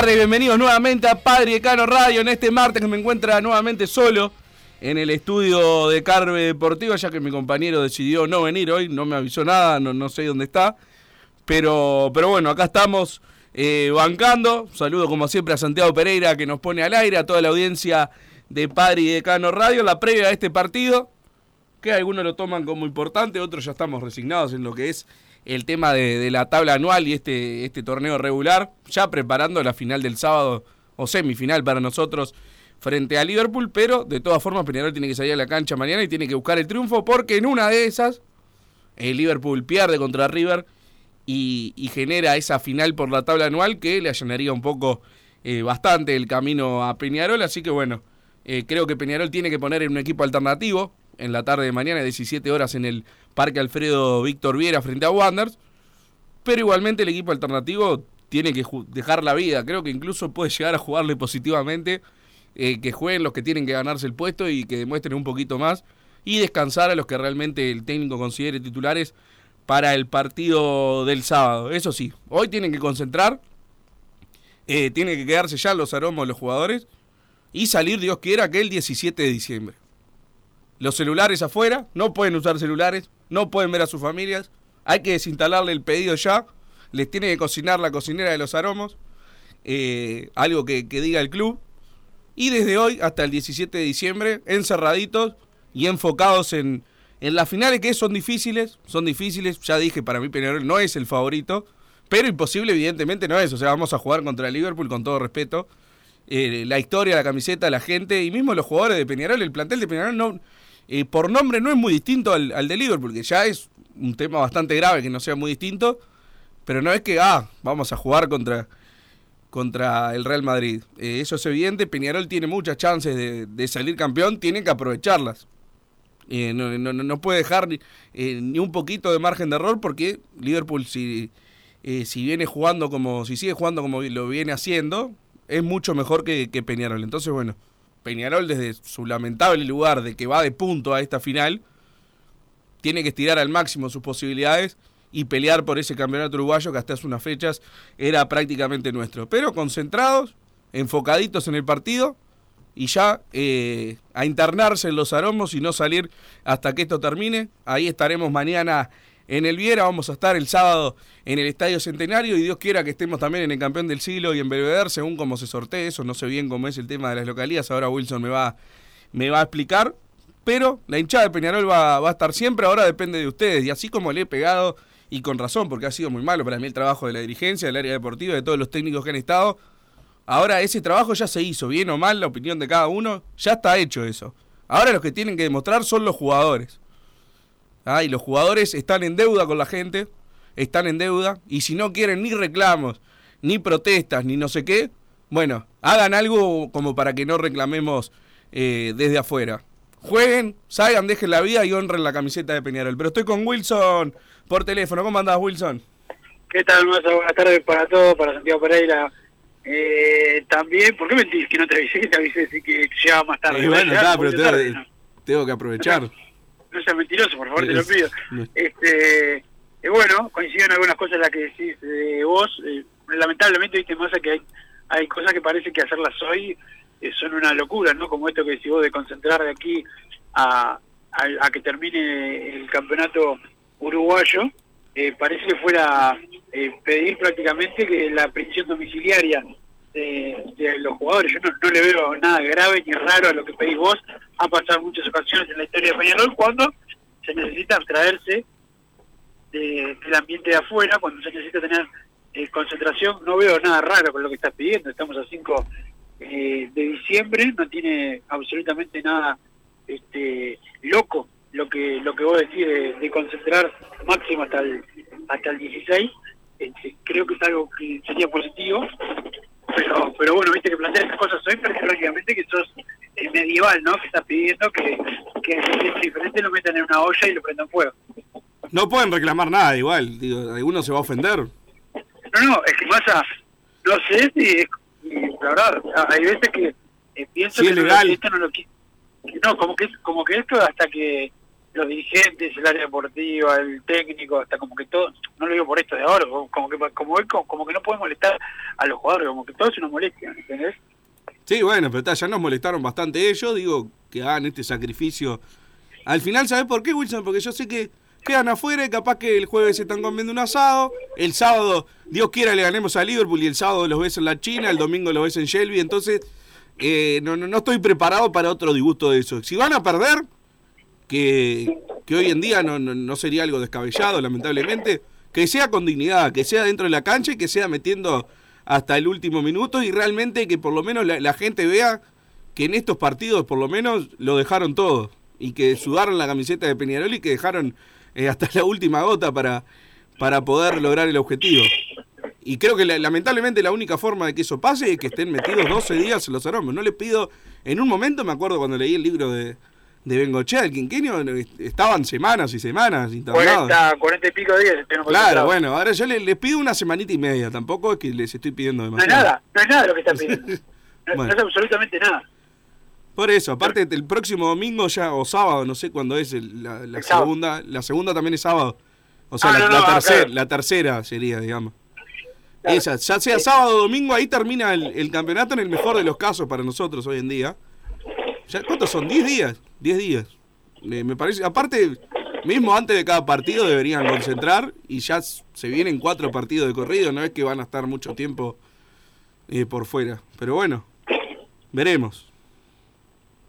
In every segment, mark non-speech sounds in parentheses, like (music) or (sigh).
Tardes, bienvenidos nuevamente a Padre Cano Radio en este martes que me encuentra nuevamente solo en el estudio de Carve Deportivo, ya que mi compañero decidió no venir hoy, no me avisó nada, no, sé dónde está. Pero, pero bueno, acá estamos eh, bancando. Saludo como siempre a Santiago Pereira que nos pone al aire, a toda la audiencia de Padre y Decano Radio, la previa a este partido, que algunos lo toman como importante, otros ya estamos resignados en lo que es el tema de, de la tabla anual y este, este torneo regular, ya preparando la final del sábado o semifinal para nosotros frente a Liverpool, pero de todas formas Peñarol tiene que salir a la cancha mañana y tiene que buscar el triunfo porque en una de esas el Liverpool pierde contra River y, y genera esa final por la tabla anual que le allanaría un poco eh, bastante el camino a Peñarol, así que bueno, eh, creo que Peñarol tiene que poner en un equipo alternativo en la tarde de mañana, 17 horas en el Parque Alfredo Víctor Viera frente a Wanderers, pero igualmente el equipo alternativo tiene que dejar la vida, creo que incluso puede llegar a jugarle positivamente, eh, que jueguen los que tienen que ganarse el puesto y que demuestren un poquito más y descansar a los que realmente el técnico considere titulares para el partido del sábado. Eso sí, hoy tienen que concentrar, eh, tienen que quedarse ya los aromos los jugadores y salir, Dios quiera, que el 17 de diciembre. Los celulares afuera, no pueden usar celulares, no pueden ver a sus familias, hay que desinstalarle el pedido ya, les tiene que cocinar la cocinera de los aromos, eh, algo que, que diga el club, y desde hoy hasta el 17 de diciembre, encerraditos y enfocados en, en las finales que son difíciles, son difíciles, ya dije, para mí Peñarol no es el favorito, pero imposible evidentemente no es, o sea, vamos a jugar contra el Liverpool con todo respeto. Eh, la historia, la camiseta, la gente y mismo los jugadores de Peñarol, el plantel de Peñarol no, eh, por nombre no es muy distinto al, al de Liverpool, que ya es un tema bastante grave que no sea muy distinto, pero no es que, ah, vamos a jugar contra, contra el Real Madrid. Eh, eso es evidente, Peñarol tiene muchas chances de, de salir campeón, tiene que aprovecharlas. Eh, no, no, no- puede dejar ni, eh, ni un poquito de margen de error porque Liverpool si, si viene jugando como, si sigue jugando como lo viene haciendo, es mucho mejor que, que Peñarol. Entonces, bueno, Peñarol desde su lamentable lugar de que va de punto a esta final, tiene que estirar al máximo sus posibilidades y pelear por ese campeonato uruguayo que hasta hace unas fechas era prácticamente nuestro. Pero concentrados, enfocaditos en el partido y ya eh, a internarse en los aromos y no salir hasta que esto termine. Ahí estaremos mañana en el Viera, vamos a estar el sábado en el Estadio Centenario y Dios quiera que estemos también en el Campeón del Siglo y en Belvedere, según cómo se sortee eso, no sé bien cómo es el tema de las localías, ahora Wilson me va, me va a explicar, pero la hinchada de Peñarol va, va a estar siempre, ahora depende de ustedes, y así como le he pegado, y con razón, porque ha sido muy malo para mí el trabajo de la dirigencia, del área deportiva, de todos los técnicos que han estado, ahora ese trabajo ya se hizo, bien o mal, la opinión de cada uno, ya está hecho eso. Ahora los que tienen que demostrar son los jugadores. Ah, y los jugadores están en deuda con la gente, están en deuda, y si no quieren ni reclamos, ni protestas, ni no sé qué, bueno, hagan algo como para que no reclamemos eh, desde afuera. Jueguen, salgan, dejen la vida y honren la camiseta de Peñarol. Pero estoy con Wilson por teléfono. ¿Cómo andás, Wilson? ¿Qué tal, Massa? Buenas tardes para todos, para Santiago Pereira. Eh, también, ¿por qué mentís que no te avisé? Que te avisé que llegaba más tarde. Eh, bueno, está, pero tengo que aprovechar. (laughs) No seas mentiroso, por favor, te lo pido. no. Este, eh, bueno, coincido en algunas cosas las que decís eh, vos. Eh, lamentablemente, viste, Massa, que hay, hay cosas que parece que hacerlas hoy eh, son una locura, ¿no? Como esto que decís vos de concentrar de aquí a, a, a que termine el campeonato uruguayo. Eh, parece que fuera eh, pedir prácticamente que la prisión domiciliaria de, los jugadores. Yo no, no le veo nada grave ni raro a lo que pedís vos. Ha pasado muchas ocasiones en la historia de Peñarol cuando se necesita abstraerse de- del ambiente de afuera, cuando se necesita tener eh, concentración. No veo nada raro con lo que estás pidiendo. Estamos a 5 de diciembre, no tiene absolutamente nada este loco lo que lo que vos decís de, de concentrar máximo hasta el hasta el 16 este, creo que es algo que sería positivo pero pero bueno viste que plantear estas cosas hoy parece prácticamente que sos el medieval no que estás pidiendo que que gente diferente lo metan en una olla y lo prendan fuego No pueden reclamar nada igual. Digo, alguno se va a ofender. no no es que pasa no sé si es- y la verdad hay veces que eh, pienso Sí, que es legal. esto no lo que no como que como que esto hasta que los dirigentes el área deportiva el técnico hasta como que todo no lo digo por esto de ahora como que como, como, que no puede molestar a los jugadores como que todo es una molestia ¿entendés? Sí, bueno, pero ya nos molestaron bastante ellos. Digo, que hagan este sacrificio. Al final, ¿sabes por qué, Wilson? Porque yo sé que quedan afuera y capaz que el jueves se están comiendo un asado. El sábado, Dios quiera, le ganemos a Liverpool y el sábado los ves en la China, el domingo los ves en Shelby. Entonces, eh, no, no, no estoy preparado para otro disgusto de eso. Si van a perder, que, que hoy en día no, no, no sería algo descabellado, lamentablemente, que sea con dignidad, que sea dentro de la cancha y que sea metiendo hasta el último minuto y realmente que por lo menos la, gente vea que en estos partidos por lo menos lo dejaron todo y que sudaron la camiseta de Peñarol y que dejaron eh, hasta la última gota para, para poder lograr el objetivo. Y creo que la- lamentablemente la única forma de que eso pase es que estén metidos 12 días en los aromos. No les pido, en un momento me acuerdo cuando leí el libro de, de Bengochea, el quinquenio, estaban semanas y semanas internados. 40, 40 y pico de días Claro, bueno, ahora yo les, les pido una semanita y media, tampoco es que les estoy pidiendo no es demasiado. nada no es nada lo que estás pidiendo (laughs) no, Bueno. no es absolutamente nada Por eso, aparte el próximo domingo ya, o sábado, no sé cuándo es el- la, la El sábado. segunda, la segunda también es sábado. O sea, Ah, la, no, la ah, tercera, claro. la tercera sería, digamos. Claro. Esa, ya sea sábado o domingo, ahí termina el, el campeonato en el mejor de los casos para nosotros hoy en día. Ya, ¿Cuántos son? ¿10 días? 10 días. Me, me parece, aparte, mismo antes de cada partido deberían concentrar y ya se vienen cuatro partidos de corrido, no es que van a estar mucho tiempo eh, por fuera. Pero bueno, veremos.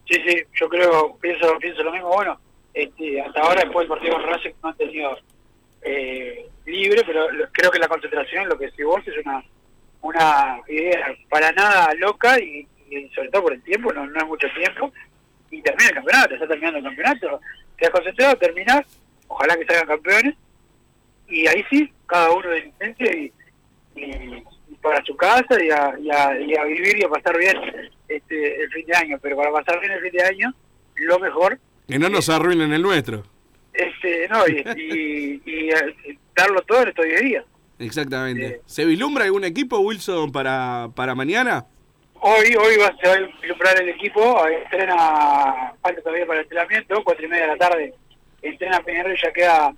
Sí, sí, yo creo, pienso, pienso lo mismo. Bueno, este, hasta ahora después del partido con Racing no han tenido eh, libre, pero creo que la concentración, lo que decís vos, es una una idea para nada loca y, y sobre todo por el tiempo, no, no es mucho tiempo, y termina el campeonato, está terminando el campeonato, te has concentrado, terminás, ojalá que salgan campeones, y ahí sí, cada uno de licencia y, y- y para su casa y a, y a- y a vivir y a pasar bien este, el fin de año, pero para pasar bien el fin de año, lo mejor Que no nos arruinen el nuestro. este no y, y, y, eh, darlo todo en estos 10 días. Exactamente. Eh. ¿Se vislumbra algún equipo, Wilson, para, para mañana? Hoy hoy va, se va a ilustrar el equipo, entrena, falta todavía para el entrenamiento, cuatro y media de la tarde, entrena Peñarol ya queda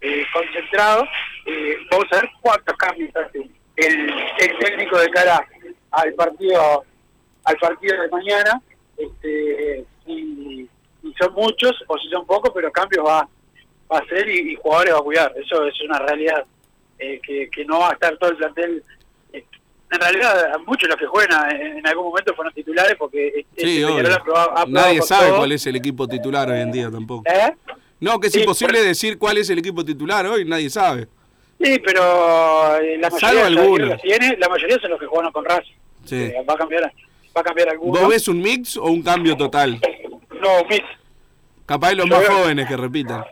eh, concentrado. Eh, vamos a ver cuántos cambios hace el, el técnico de cara al partido al partido de mañana, este, y, son muchos o si son pocos, pero cambios va, va a ser y, jugadores va a cuidar. Eso es una realidad eh, que, que no va a estar todo el plantel. Eh, en realidad, muchos los que juegan en, en algún momento fueron titulares porque este Sí, probado- ha probado Nadie sabe todo. cuál es el equipo titular hoy en día tampoco. ¿Eh? No, que es Sí, imposible decir cuál es el equipo titular hoy, nadie sabe. Sí, pero eh, la mayoría de los algunos. que tiene, la mayoría son los que jugaron con Racing. Sí. Eh, va a cambiar, va a cambiar algunos. ¿Vos ves un mix o un cambio total? No, mix. Capaz los Yo más veo- jóvenes que repitan.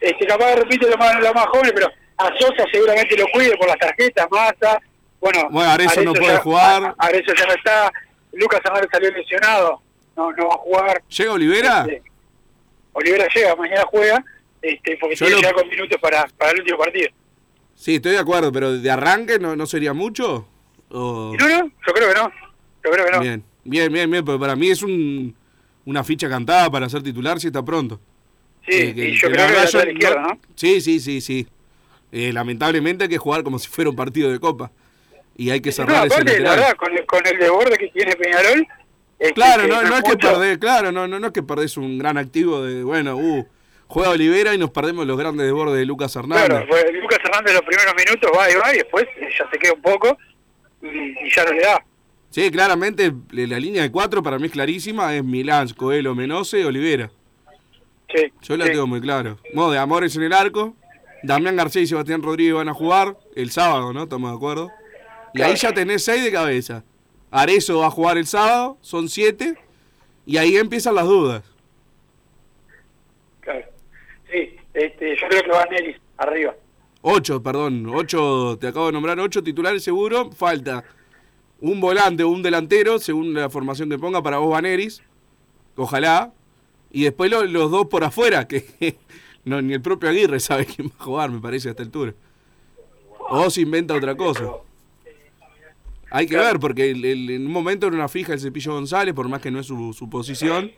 Este, capaz repite lo más, lo más jóvenes, pero a Sosa seguramente lo cuide por las tarjetas, Massa. Bueno, Bueno, Arezzo no puede ya- jugar. Arezzo ya no está. Lucas Hernández salió lesionado, no, no va a jugar. ¿Llega Olivera? Este, Olivera llega, mañana juega, este, porque Yo tiene lo- que llegar con minutos para, para el último partido. Sí, estoy de acuerdo, pero de arranque no, no sería mucho. ¿O- No, no, yo creo que no. Yo creo que no. Bien, bien, bien, bien, porque para mí es un, una ficha cantada para ser titular si está pronto. Sí, Eh, que- y yo que creo la que la lateral izquierda, ¿no? Sí, sí, sí, sí. Eh, lamentablemente hay que jugar como si fuera un partido de copa. Y hay que No, cerrar ese aparte, la lateral. verdad, con el, con el desborde que tiene Peñarol. este, Claro, no, no es que perdés, claro, no, no, no es que perdés un gran activo de, bueno, uh, juega Olivera y nos perdemos los grandes desbordes de Lucas Hernández. Claro, pues, Lucas Hernández los primeros minutos va y va y después eh, ya se queda un poco y, y ya no le da. Sí, claramente la línea de cuatro para mí es clarísima, es Milán, Coelho, Menose, Olivera. Sí, Yo la sí. tengo muy claro. Modo de Amores en el arco, Damián García y Sebastián Rodríguez van a jugar el sábado, ¿no? Estamos de acuerdo. Y ahí ya tenés seis de cabeza. Arezo va a jugar el sábado, son siete, y ahí empiezan las dudas. Claro. Sí, este, yo creo que va Nelly arriba. Ocho, perdón, ocho, te acabo de nombrar ocho titulares seguro, falta un volante o un delantero, según la formación que ponga para vos Vaneris, ojalá, y después lo- los dos por afuera, (laughs) que no, ni el propio Aguirre sabe quién va a jugar, me parece, a esta altura. O se inventa otra cosa. Hay que ver, porque el- el- en un momento era una fija el Cepillo González, por más que no es su, su posición,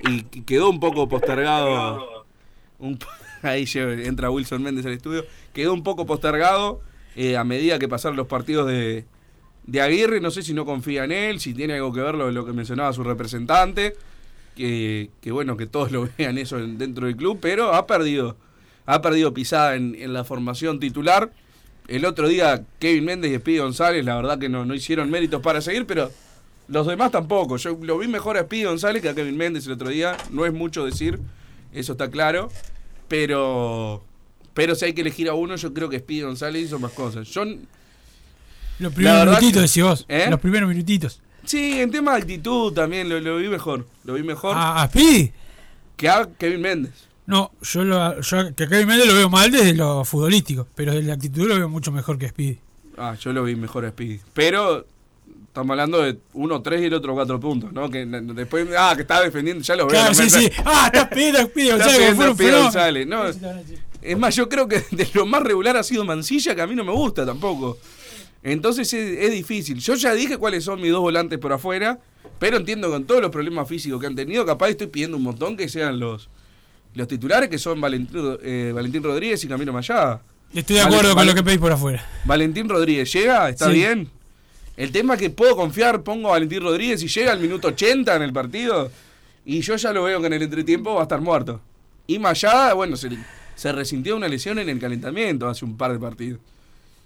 y que- quedó un poco postergado. Un (laughs) ahí entra Wilson Méndez al estudio. Quedó un poco postergado eh, a medida que pasaron los partidos de, de Aguirre. No sé si no confía en él, si tiene algo que ver lo, lo que mencionaba su representante. Que, que bueno, que todos lo (laughs) vean eso en- dentro del club, pero ha perdido, ha perdido pisada en, en la formación titular. El otro día Kevin Méndez y Speedy González, la verdad que no, no hicieron méritos para seguir, pero los demás tampoco. Yo lo vi mejor a Speedy González que a Kevin Méndez el otro día. No es mucho decir, eso está claro. Pero pero si hay que elegir a uno, yo creo que Speedy González hizo más cosas. Yo, Los primeros minutitos, decís vos. ¿Eh? Los primeros minutitos. sí, en tema de actitud también lo, lo vi mejor. Lo vi mejor ¿A, a Speedy? que a Kevin Méndez. No, yo, lo, yo que Kevin Méndez lo veo mal desde lo futbolístico, pero desde la actitud lo veo mucho mejor que Speedy. Ah, yo lo vi mejor a Speedy. Pero estamos hablando de uno tres y el otro cuatro puntos, ¿no? Que después, ah, que estaba defendiendo, ya lo veo. Claro, sí, sí. Ah, está pidiendo Speedy. González, no. Es más, yo creo que de lo más regular ha sido Mancilla, que a mí no me gusta tampoco. Entonces es, es difícil. Yo ya dije cuáles son mis dos volantes por afuera, pero entiendo con todos los problemas físicos que han tenido, capaz estoy pidiendo un montón que sean los, los titulares, que son Valentín, eh, Valentín Rodríguez y Camilo Mayada. Estoy de acuerdo con lo que pedís por afuera. Valentín Rodríguez, ¿llega? ¿Está Sí. bien? El tema es que puedo confiar, pongo a Valentín Rodríguez y llega al minuto 80 en el partido y yo ya lo veo que en el entretiempo va a estar muerto. Y Mayada, bueno, se, se resintió una lesión en el calentamiento hace un par de partidos.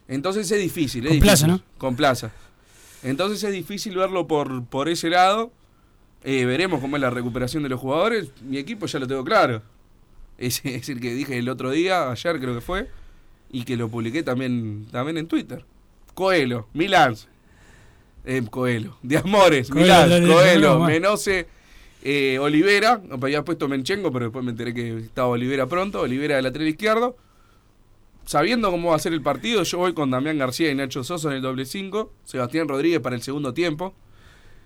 Entonces es difícil. Es Con Plaza. ¿no? Con Plaza. Entonces es difícil verlo por, por ese lado. Eh, veremos cómo es la recuperación de los jugadores. Mi equipo ya lo tengo claro. Ese (laughs) es el que dije el otro día, ayer creo que fue, y que lo publiqué también, también en Twitter. Coelho, Milán. Eh, Coelho, de Amores, Coelho, Milán, Coelho. Menose, eh, Olivera. Había puesto Menchengo, pero después me enteré que estaba Olivera pronto. Olivera de lateral izquierdo. Sabiendo cómo va a ser el partido, yo voy con Damián García y Nacho Sosa en el doble 5. Sebastián Rodríguez para el segundo tiempo.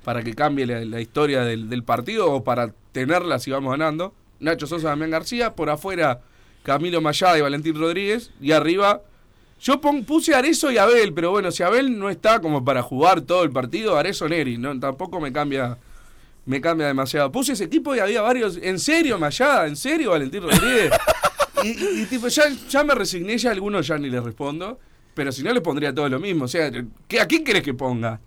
Para que cambie la, la historia del, del partido o para tenerla si vamos ganando. Nacho Sosa, Damián García. Por afuera, Camilo Mayada y Valentín Rodríguez. Y arriba, yo puse Arezo y Abel. Pero bueno, si Abel no está como para jugar todo el partido, Arezo Neri. No, tampoco me cambia me cambia demasiado. Puse ese equipo y había varios. ¿En serio, Mayada? ¿En serio, Valentín Rodríguez? y, y- tipo, ya, ya me resigné, ya algunos ya ni les respondo. Pero si no, les pondría todo lo mismo. O sea, ¿qué- ¿a quién querés que ponga?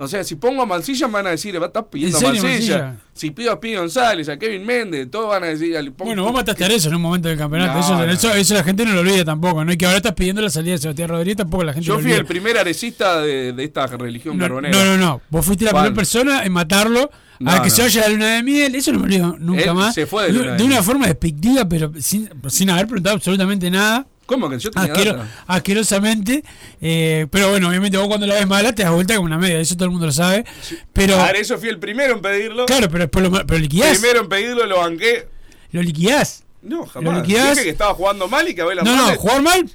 O sea, si pongo a Mancilla me van a decir, va a estar pidiendo a serio, Mancilla. Mancilla? Si pido a Pi González, a Kevin Méndez, todos van a decir. Bueno, vos mataste a Arezzo en un momento del campeonato. No, eso, no. eso, eso la gente no lo olvida tampoco. ¿no? Y que ahora estás pidiendo la salida de Sebastián Rodríguez, tampoco la gente Yo lo fui olvida. el primer arecista de, de esta religión No, carbonera. no, no, no. Vos fuiste la primera persona en matarlo No, a que no. se vaya a la luna de miel. Eso no me olvido nunca Él más. se fue de luna de de una forma despectiva, pero sin, sin haber preguntado absolutamente nada. ¿Cómo que yo tenía Asquero- data? asquerosamente. eh, pero bueno, obviamente vos cuando la ves mala te das vuelta como una media. Eso todo el mundo lo sabe. Pero, A eso fui el primero en pedirlo. claro, pero después lo, pero liquidás. Primero en pedirlo, lo banqué. Lo liquidás. No, Lo jamás. liquidás. Dije que estaba jugando mal y que Abel No, no, Hernández- jugar mal,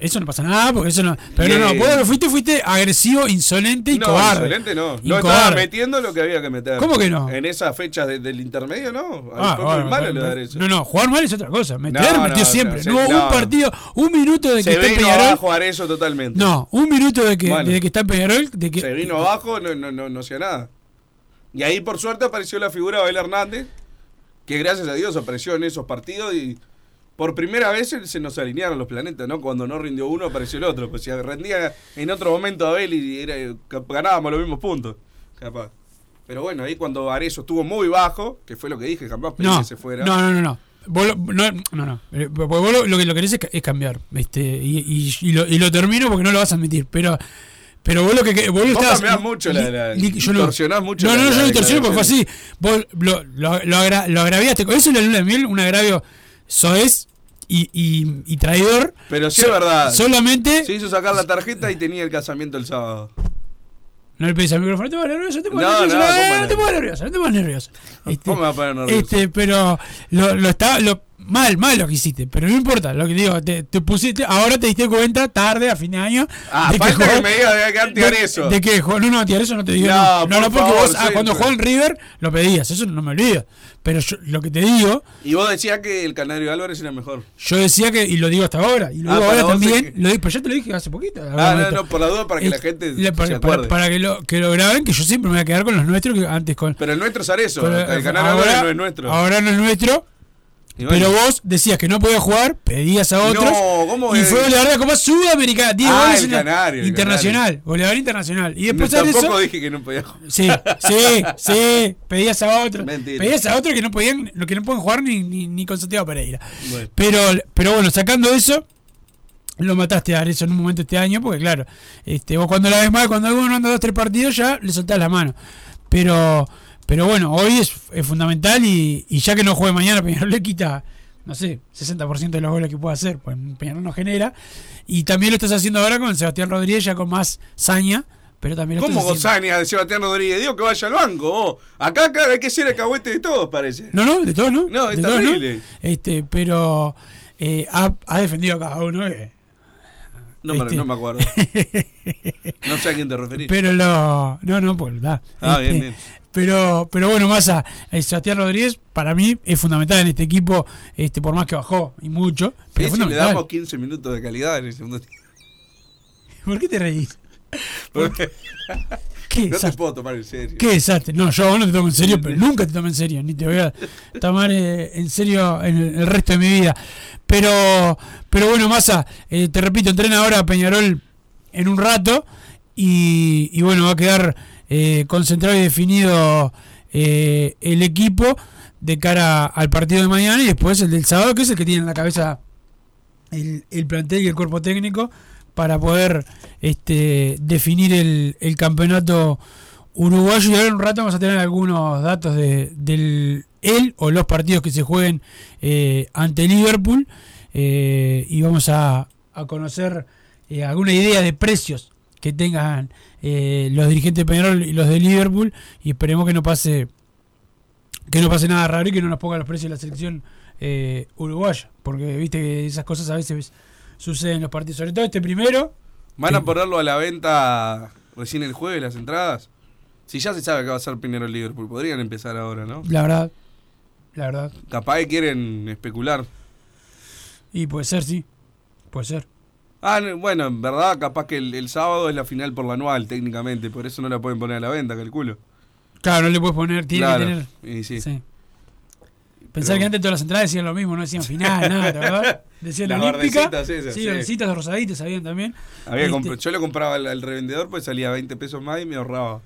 eso no pasa nada, porque eso no. Pero no, no, vos lo que fuiste, fuiste agresivo, insolente y No, cobarde. excelente no. Y No estaba cobarde. metiendo lo que había que meter. ¿Cómo que no? En esas fechas de- del intermedio, no. Ah, bueno, malo lo de eso. no, no, jugar mal es otra cosa. Meter, No, metió no, siempre. no, No, hubo no. un partido, un minuto de que Se está en vino Peñarol. abajo Arezzo totalmente. No, un minuto de que, Bueno. de que está en Peñarol. De que, Se vino abajo, no, no, no, no hacía nada. Y ahí, por suerte, apareció la figura de Abel Hernández, que gracias a Dios apareció en esos partidos y por primera vez se- nos alinearon los planetas, ¿no? Cuando no rindió uno, apareció el otro. Pues si rendía en otro momento Abel y era, ganábamos los mismos puntos, capaz. Pero bueno, ahí cuando Arezzo estuvo muy bajo, que fue lo que dije, jamás pedí no, que se fuera. no, no, no, no. Vos lo, no, no, no. Eh, vos lo, lo que lo querés es, es cambiar. Este, y, y, y lo, y lo termino porque no lo vas a admitir. Pero, pero vos lo que vos lo Vos estabas- cambiás mucho la- la- li- yo mucho No, la- no, yo no distorsiono porque fue así. Vos lo, lo, lo, agra- lo agraviaste. Eso la luna de miel, un agravio soez y, y, y traidor. Pero sí So- es verdad. Solamente. Se hizo sacar la tarjeta y tenía el casamiento el sábado. No le pedís al micrófono, te nervioso, te pongas No, nervioso, no, te pongas nervioso, no te pongas nervioso. Este, ¿Cómo me va a poner nervioso? este, pero lo, lo está, lo, mal, mal lo que hiciste, pero no importa, lo que digo, te, te pusiste, ahora te diste cuenta tarde, a fin de año, Ah, falta que jugó- me diga de que antes de, eso. de que no, no, Tiareso no te digo, No, no, no, por no, porque favor, vos, ah, cuando jugó en River, lo pedías, eso no me olvido, pero yo, lo que te digo, Y vos decías que el Canario Álvarez era mejor. yo decía que, y lo digo hasta ahora, y lo Ah, ahora también, que- lo pero ya te lo dije hace poquito. Ah, no, no, por la duda, para que Eh, la gente le- para, se para- acuerde. para que, lo, que lo graben, que yo siempre me voy a quedar con los nuestros que antes con. Pero el nuestro es Arezo, con- el Canario ahora, Álvarez no es nuestro. Ahora no es nuestro. Bueno. Pero vos decías que no podía jugar, pedías a otros. No, ¿cómo y es? fue goleador de la Copa Sudamericana. 10 Ah, goles el Canario, el internacional. Goleador internacional. Y después No, de tampoco eso. dije que no podía jugar. Sí, sí, sí. Pedías a otros. Mentira. Pedías a otros que no podían, que no pueden jugar ni, ni, ni con Santiago Pereira. Bueno. Pero, pero bueno, sacando eso, lo mataste a eso en un momento este año, porque claro, este, vos cuando la ves mal, cuando alguno anda dos, tres partidos, ya le soltás la mano. Pero, pero bueno, hoy es, es fundamental y, y ya que no juegue mañana, (laughs) Peñarol le quita, no sé, 60% de los goles que puede hacer, pues Peñarol no genera. Y también lo estás haciendo ahora con Sebastián Rodríguez, ya con más saña, pero también lo ¿Cómo Gozania de Sebastián Rodríguez? Digo que vaya al banco. vos. Acá, acá hay que ser alcahuete de todos, parece. No, no, de todos no. No, es terrible. Este, pero eh, ha, ha defendido a cada uno. eh. No, me- Este. no me acuerdo. (laughs) No sé a quién te referís. Pero lo. No, no, pues. Ah, Este, bien, bien. Pero, pero bueno, Massa, eh, Sebastián Rodríguez, para mí es fundamental en este equipo, este, por más que bajó y mucho. Pero Sí, si le damos 15 minutos de calidad en el segundo tiempo. (laughs) ¿Por qué te reís? Porque (laughs) ¿Qué no te puedo tomar en serio. ¿Qué desastre? No, yo no te tomo en serio, pero nunca te tomo en serio, ni te voy a tomar eh, en serio en el, el resto de mi vida. Pero, pero bueno, Massa, eh, te repito, entrena ahora a Peñarol en un rato y, y bueno, va a quedar eh, concentrado y definido eh, el equipo de cara al partido de mañana y después el del sábado, que es el que tiene en la cabeza el, el plantel y el cuerpo técnico para poder este, definir el, el campeonato uruguayo. Y ahora en un rato vamos a tener algunos datos de, del él o los partidos que se jueguen eh, ante Liverpool y vamos a, a conocer alguna idea de precios que tengan eh, los dirigentes de Peñarol y los de Liverpool y esperemos que no pase que no pase nada raro y que no nos pongan los precios de la selección eh, uruguaya porque viste que esas cosas a veces suceden en los partidos sobre todo este primero ¿Van a ponerlo a la venta recién el jueves las entradas? Si ya se sabe que va a ser primero el Liverpool, podrían empezar ahora, ¿no? la verdad la verdad Capaz que quieren especular. y puede ser sí puede ser Ah, no, bueno, en verdad, capaz que el, el sábado es la final por la anual, técnicamente, por eso no la pueden poner a la venta, calculo. claro no le puedes poner tiene Claro, que tener y sí. sí. Pensar Pero- que antes todas las entradas decían lo mismo, no decían final, nada, ¿verdad? (laughs) Decían Las olímpica. esas, sí, sí. verdecitas, rosaditas, sabían también. Había Este, yo lo compraba al, al revendedor, pues salía 20 pesos más y me ahorraba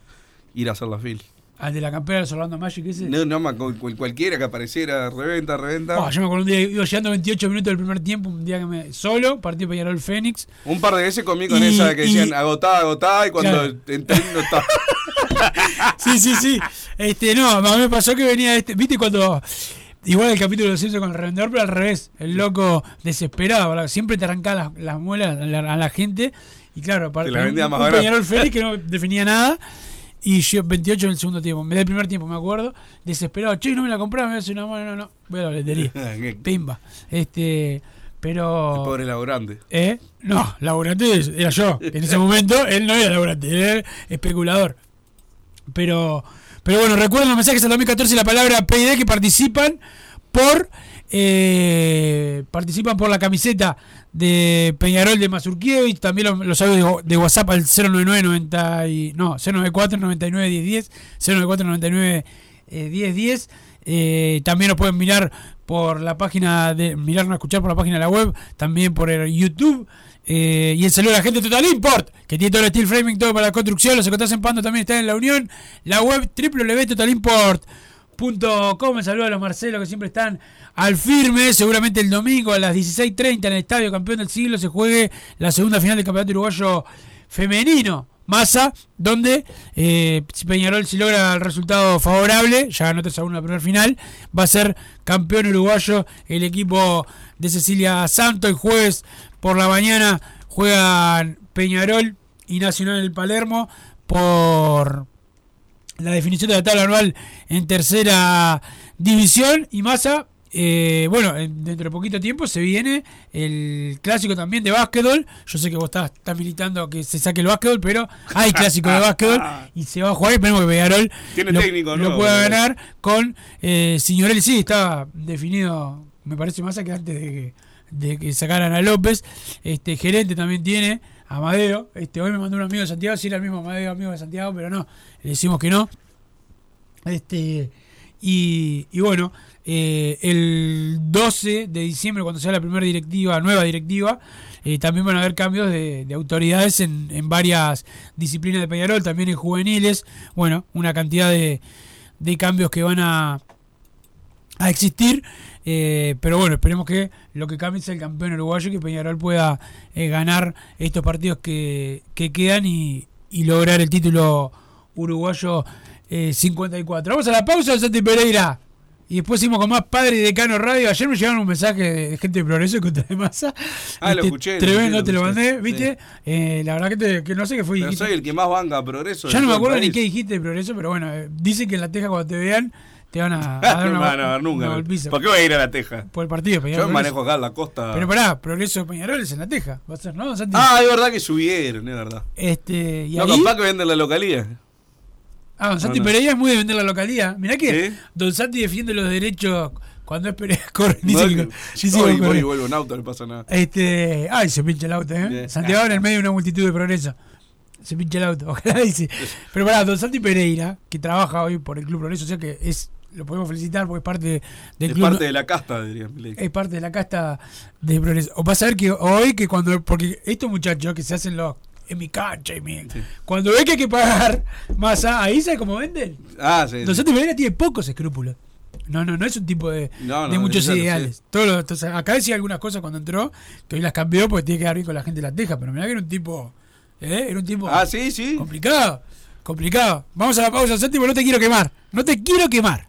ir a hacer la fila. Al de la campera de los Orlando Magic ese. No, no, cualquiera que apareciera, reventa, reventa. Oh, yo me acuerdo un día, iba llegando 28 minutos del primer tiempo, un día que me. Solo, partido Peñarol Fénix. Un par de veces comí con Y- esa que y- decían agotada, agotada, y cuando Claro. entré no estaba. (laughs) Sí, sí, sí. Este, no, a mí me pasó que venía este. ¿Viste cuando.? Igual el capítulo de los con el revendedor, pero al revés. El loco desesperado, ¿verdad? Siempre te arrancaba las, las muelas a la, a la gente. Y claro, aparte. Te la vendía un- más un barata. Peñarol Félix que no definía nada. Y yo 28 en el segundo tiempo. Del primer tiempo, me acuerdo. Desesperado. Che, no me la compraba, me hace una mano. No, no. Voy a la boletería. (laughs) Pimba. Este. Pero. Pobre laburante. ¿Eh? No, laburante era yo. En ese momento él no era laburante, era especulador. Pero, pero bueno, recuerden los mensajes del 2014 y la palabra PID que participan por eh, participan por la camiseta de Peñarol de Mazurkiewicz, también los, los de, WhatsApp al 099 90 y, no, 094 99 10 10, 094 99 eh, 10 10. Eh, también nos pueden mirar por la página de mirarnos, escuchar por la página de la web, también por el YouTube. Eh, y el saludo a la gente de Total Import, que tiene todo el steel framing, todo para la construcción. Los encontrás en Pando también están en la Unión. La web www.totalimport.com. El saludo a los Marcelo que siempre están al firme. Seguramente el domingo a las 16.30 en el Estadio Campeón del Siglo se juegue la segunda final del Campeonato Uruguayo Femenino. Massa, donde eh, Peñarol si logra el resultado favorable, ya ganó 3 a 1 la primera final, va a ser campeón uruguayo el equipo de Cecilia Santo. El jueves por la mañana juegan Peñarol y Nacional del Palermo por la definición de la tabla anual en tercera división y Massa eh, bueno, en- dentro de poquito tiempo se viene el clásico también de básquetbol. Yo sé que vos estás, estás militando que se saque el básquetbol, pero hay (laughs) clásico de básquetbol y se va a jugar. Esperemos que Peñarol Tiene lo, técnico lo pueda ganar con eh, Signorelli. Sí, estaba definido, me parece más que antes de que, de que sacaran a López. Este gerente también tiene. Amadeo, este, hoy me mandó un amigo de Santiago, si era el mismo Amadeo, amigo de Santiago, pero no, le decimos que no. Este, y, bueno, eh, el 12 de diciembre, cuando sea la primera directiva, nueva directiva, eh, también van a haber cambios de, de autoridades en, varias disciplinas de Peñarol, también en juveniles. Bueno, una cantidad de, de cambios que van a existir. Eh, pero bueno, esperemos que lo que cambie sea el campeón uruguayo y que Peñarol pueda eh, ganar estos partidos que, que quedan y, y lograr el título uruguayo eh, 54. Vamos a la pausa, Santi Pereira. Y después seguimos con más Padre y Decano Radio. Ayer me llegaron un mensaje de gente de Progreso contra de masa. Ah, lo Este, escuché, Tremendo, te lo mandé, ¿viste? Eh, la verdad que, te- que no sé qué fue. Dijiste. soy el que más banca a progreso. Ya no me acuerdo ni qué dijiste de Progreso, pero bueno, eh, dicen que en la teja cuando te vean te van a, (laughs) a dar no una, me van a ver nunca. una. ¿Por qué voy a ir a la Teja? Por el partido, Yo Peñarol. manejo acá la costa. Pero pará, Progreso de Peñarol es en la teja. Va a ser, ¿no? Santi? Ah, es verdad que subieron, es verdad. Este, y No, ahí, capaz que venden la localidad. ah, don Santi no. Pereira es muy de vender la localidad. Mirá que ¿Sí? Don Santi defiende los derechos cuando es Pereira. (laughs) Corre, No, dice que- dice voy, voy vuelvo en auto, no pasa nada. Este, ay, se pincha el auto, ¿eh? Santiago en el medio de una multitud de progreso. Se pincha el auto, (laughs) ojalá dice. Pero pará, Don Santi Pereira, que trabaja hoy por el Club Progreso, o sea que es, lo podemos felicitar porque es parte del Es club. parte de la casta, diría es parte de la casta de progreso. O vas a ver que hoy que cuando porque estos muchachos que se hacen los en mi cancha y mi, cuando ve que hay que pagar masa, ahí sabe cómo venden. Ah, sí. Don sí. Tiene pocos escrúpulos. No, no, no es un tipo de, No, no, de muchos sí. ideales. Todo lo- entonces, acá decía algunas cosas cuando entró, que hoy las cambió porque tiene que quedar bien con la gente de la teja, pero mirá que era un tipo, ¿eh? Era un tipo Ah, sí, sí. complicado, complicado. Vamos a la pausa, Santi, porque no te quiero quemar. No te quiero quemar.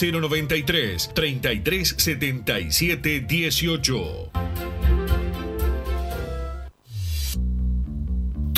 093 3377 18.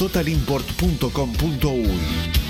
www.totalimport.com.uy.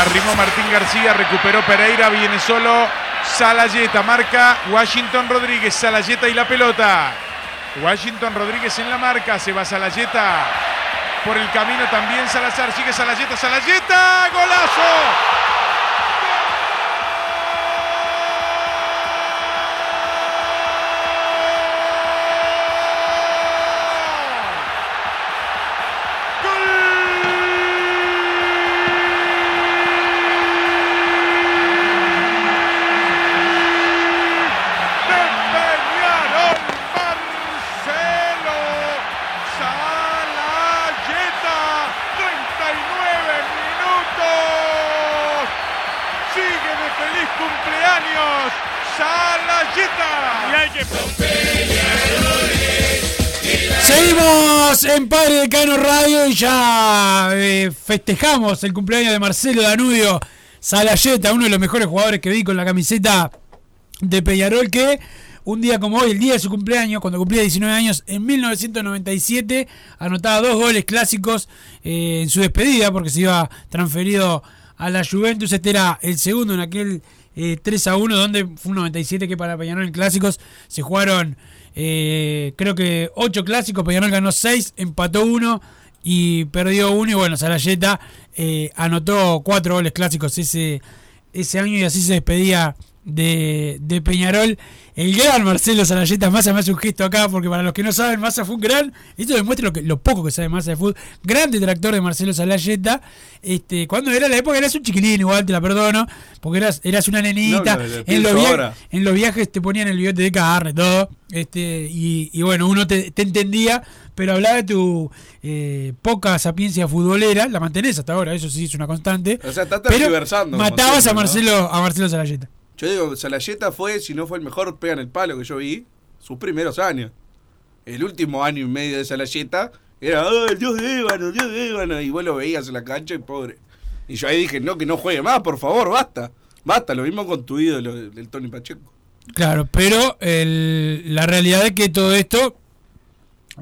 Arrimó Martín García, recuperó Pereira, viene solo Salayeta, marca Washington Rodríguez, Salayeta y la pelota. Washington Rodríguez en la marca, se va Salayeta. Por el camino también Salazar, sigue Salayeta, Salayeta, golazo. En Padre de Cano Radio y ya eh, festejamos el cumpleaños de Marcelo Danubio Salayeta, uno de los mejores jugadores que vi con la camiseta de Peñarol, que un día como hoy, el día de su cumpleaños, cuando cumplía 19 años, en 1997, anotaba dos goles clásicos eh, en su despedida, porque se iba transferido a la Juventus. Este era el segundo en aquel eh, 3 a 1, donde fue un 97 que para Peñarol en clásicos se jugaron, eh, creo que 8 clásicos. Peñarol ganó 6, empató 1 y perdió 1. Y bueno, Salayeta eh, anotó 4 goles clásicos ese, ese año y así se despedía de, de Peñarol. El gran Marcelo Salayeta, Massa me hace un gesto acá, porque para los que no saben, Massa fue un gran, esto demuestra lo, que, lo poco que sabe Massa de fútbol, gran detractor de Marcelo Salayeta. Este, cuando era la época eras un chiquilín, igual te la perdono, porque eras, eras una nenita. No, en, los ahora. en los viajes te ponían el bigote de carne, todo. Este, y, y bueno, uno te, te entendía, pero hablaba de tu eh, poca sapiencia futbolera, la mantenés hasta ahora, eso sí es una constante. O sea, está pero Matabas a ¿no? Marcelo, a Marcelo Salayeta. Yo digo, Salayeta fue, si no fue el mejor pega en el palo que yo vi, sus primeros años. El último año y medio de Salayeta era, ¡ah, el dios de Ébano, el dios de Ébano! Y vos lo veías en la cancha y pobre. Y yo ahí dije, no, que no juegue más, por favor, basta. Basta, lo mismo con tu ídolo, el, Tony Pacheco. Claro, pero el- la realidad es que todo esto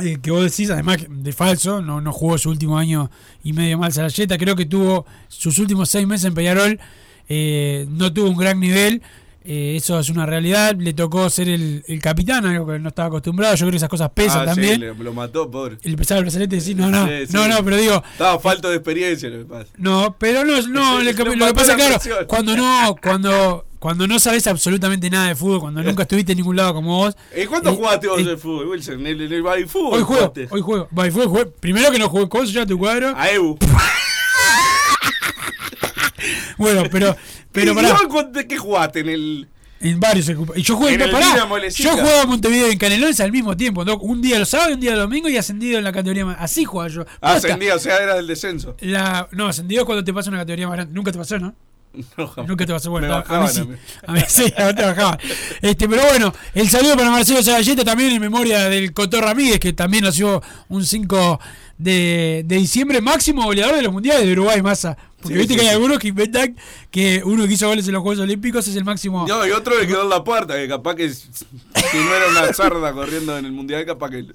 eh, que vos decís, además de falso, no, no jugó su último año y medio mal Salayeta, creo que tuvo sus últimos seis meses en Peñarol, eh, no tuvo un gran nivel, eh, eso es una realidad, le tocó ser el, el capitán, algo que no estaba acostumbrado, yo creo que esas cosas pesan Ah, también. Sí, le- lo mató, pobre. El pesado del brazalete decís, no, no, Sí, sí. no, no, pero digo, Estaba falto de experiencia lo que pasa. no, pero no, no, (laughs) Sí, lo, que, lo pasa, la claro, presión. cuando no, cuando, cuando no sabes absolutamente nada de fútbol, cuando nunca estuviste en ningún lado como vos. ¿Y cuánto eh, jugaste vos eh, de fútbol, Wilson? En el, el. Hoy juego, jugaste. hoy juego. Va, y fue- jugué- Primero que no jugué, ¿cómo se llama tu cuadro? A Ebu. (laughs) Bueno, pero, pero ¿Y pará. vos cuánto- ¿Qué jugaste en el, En varios. Y yo jugué En el pará. Yo jugaba a Montevideo y en Canelones al mismo tiempo. ¿no? Un día los sábados un día los domingos y ascendido en la categoría más. Así jugaba yo. Ah, ascendido, o sea, era del descenso. La, no, ascendido es cuando te pasa una categoría más grande. Nunca te pasó, ¿no? (laughs) No. Nunca te pasó. Bueno, Me a- a, bajaban mí sí. a mí. A mí sí, a vos te bajaba. Este, pero bueno, el saludo para Marcelo Zagalleta también en memoria del Cotor Ramírez, que también nació un 5 de, de diciembre, máximo goleador de los mundiales de Uruguay, masa. Porque Sí, viste sí, que hay sí. algunos que inventan que uno que hizo goles en los Juegos Olímpicos es el máximo. No, y otro le quedó en la puerta, que capaz que si no era una zarda corriendo en el mundial, capaz que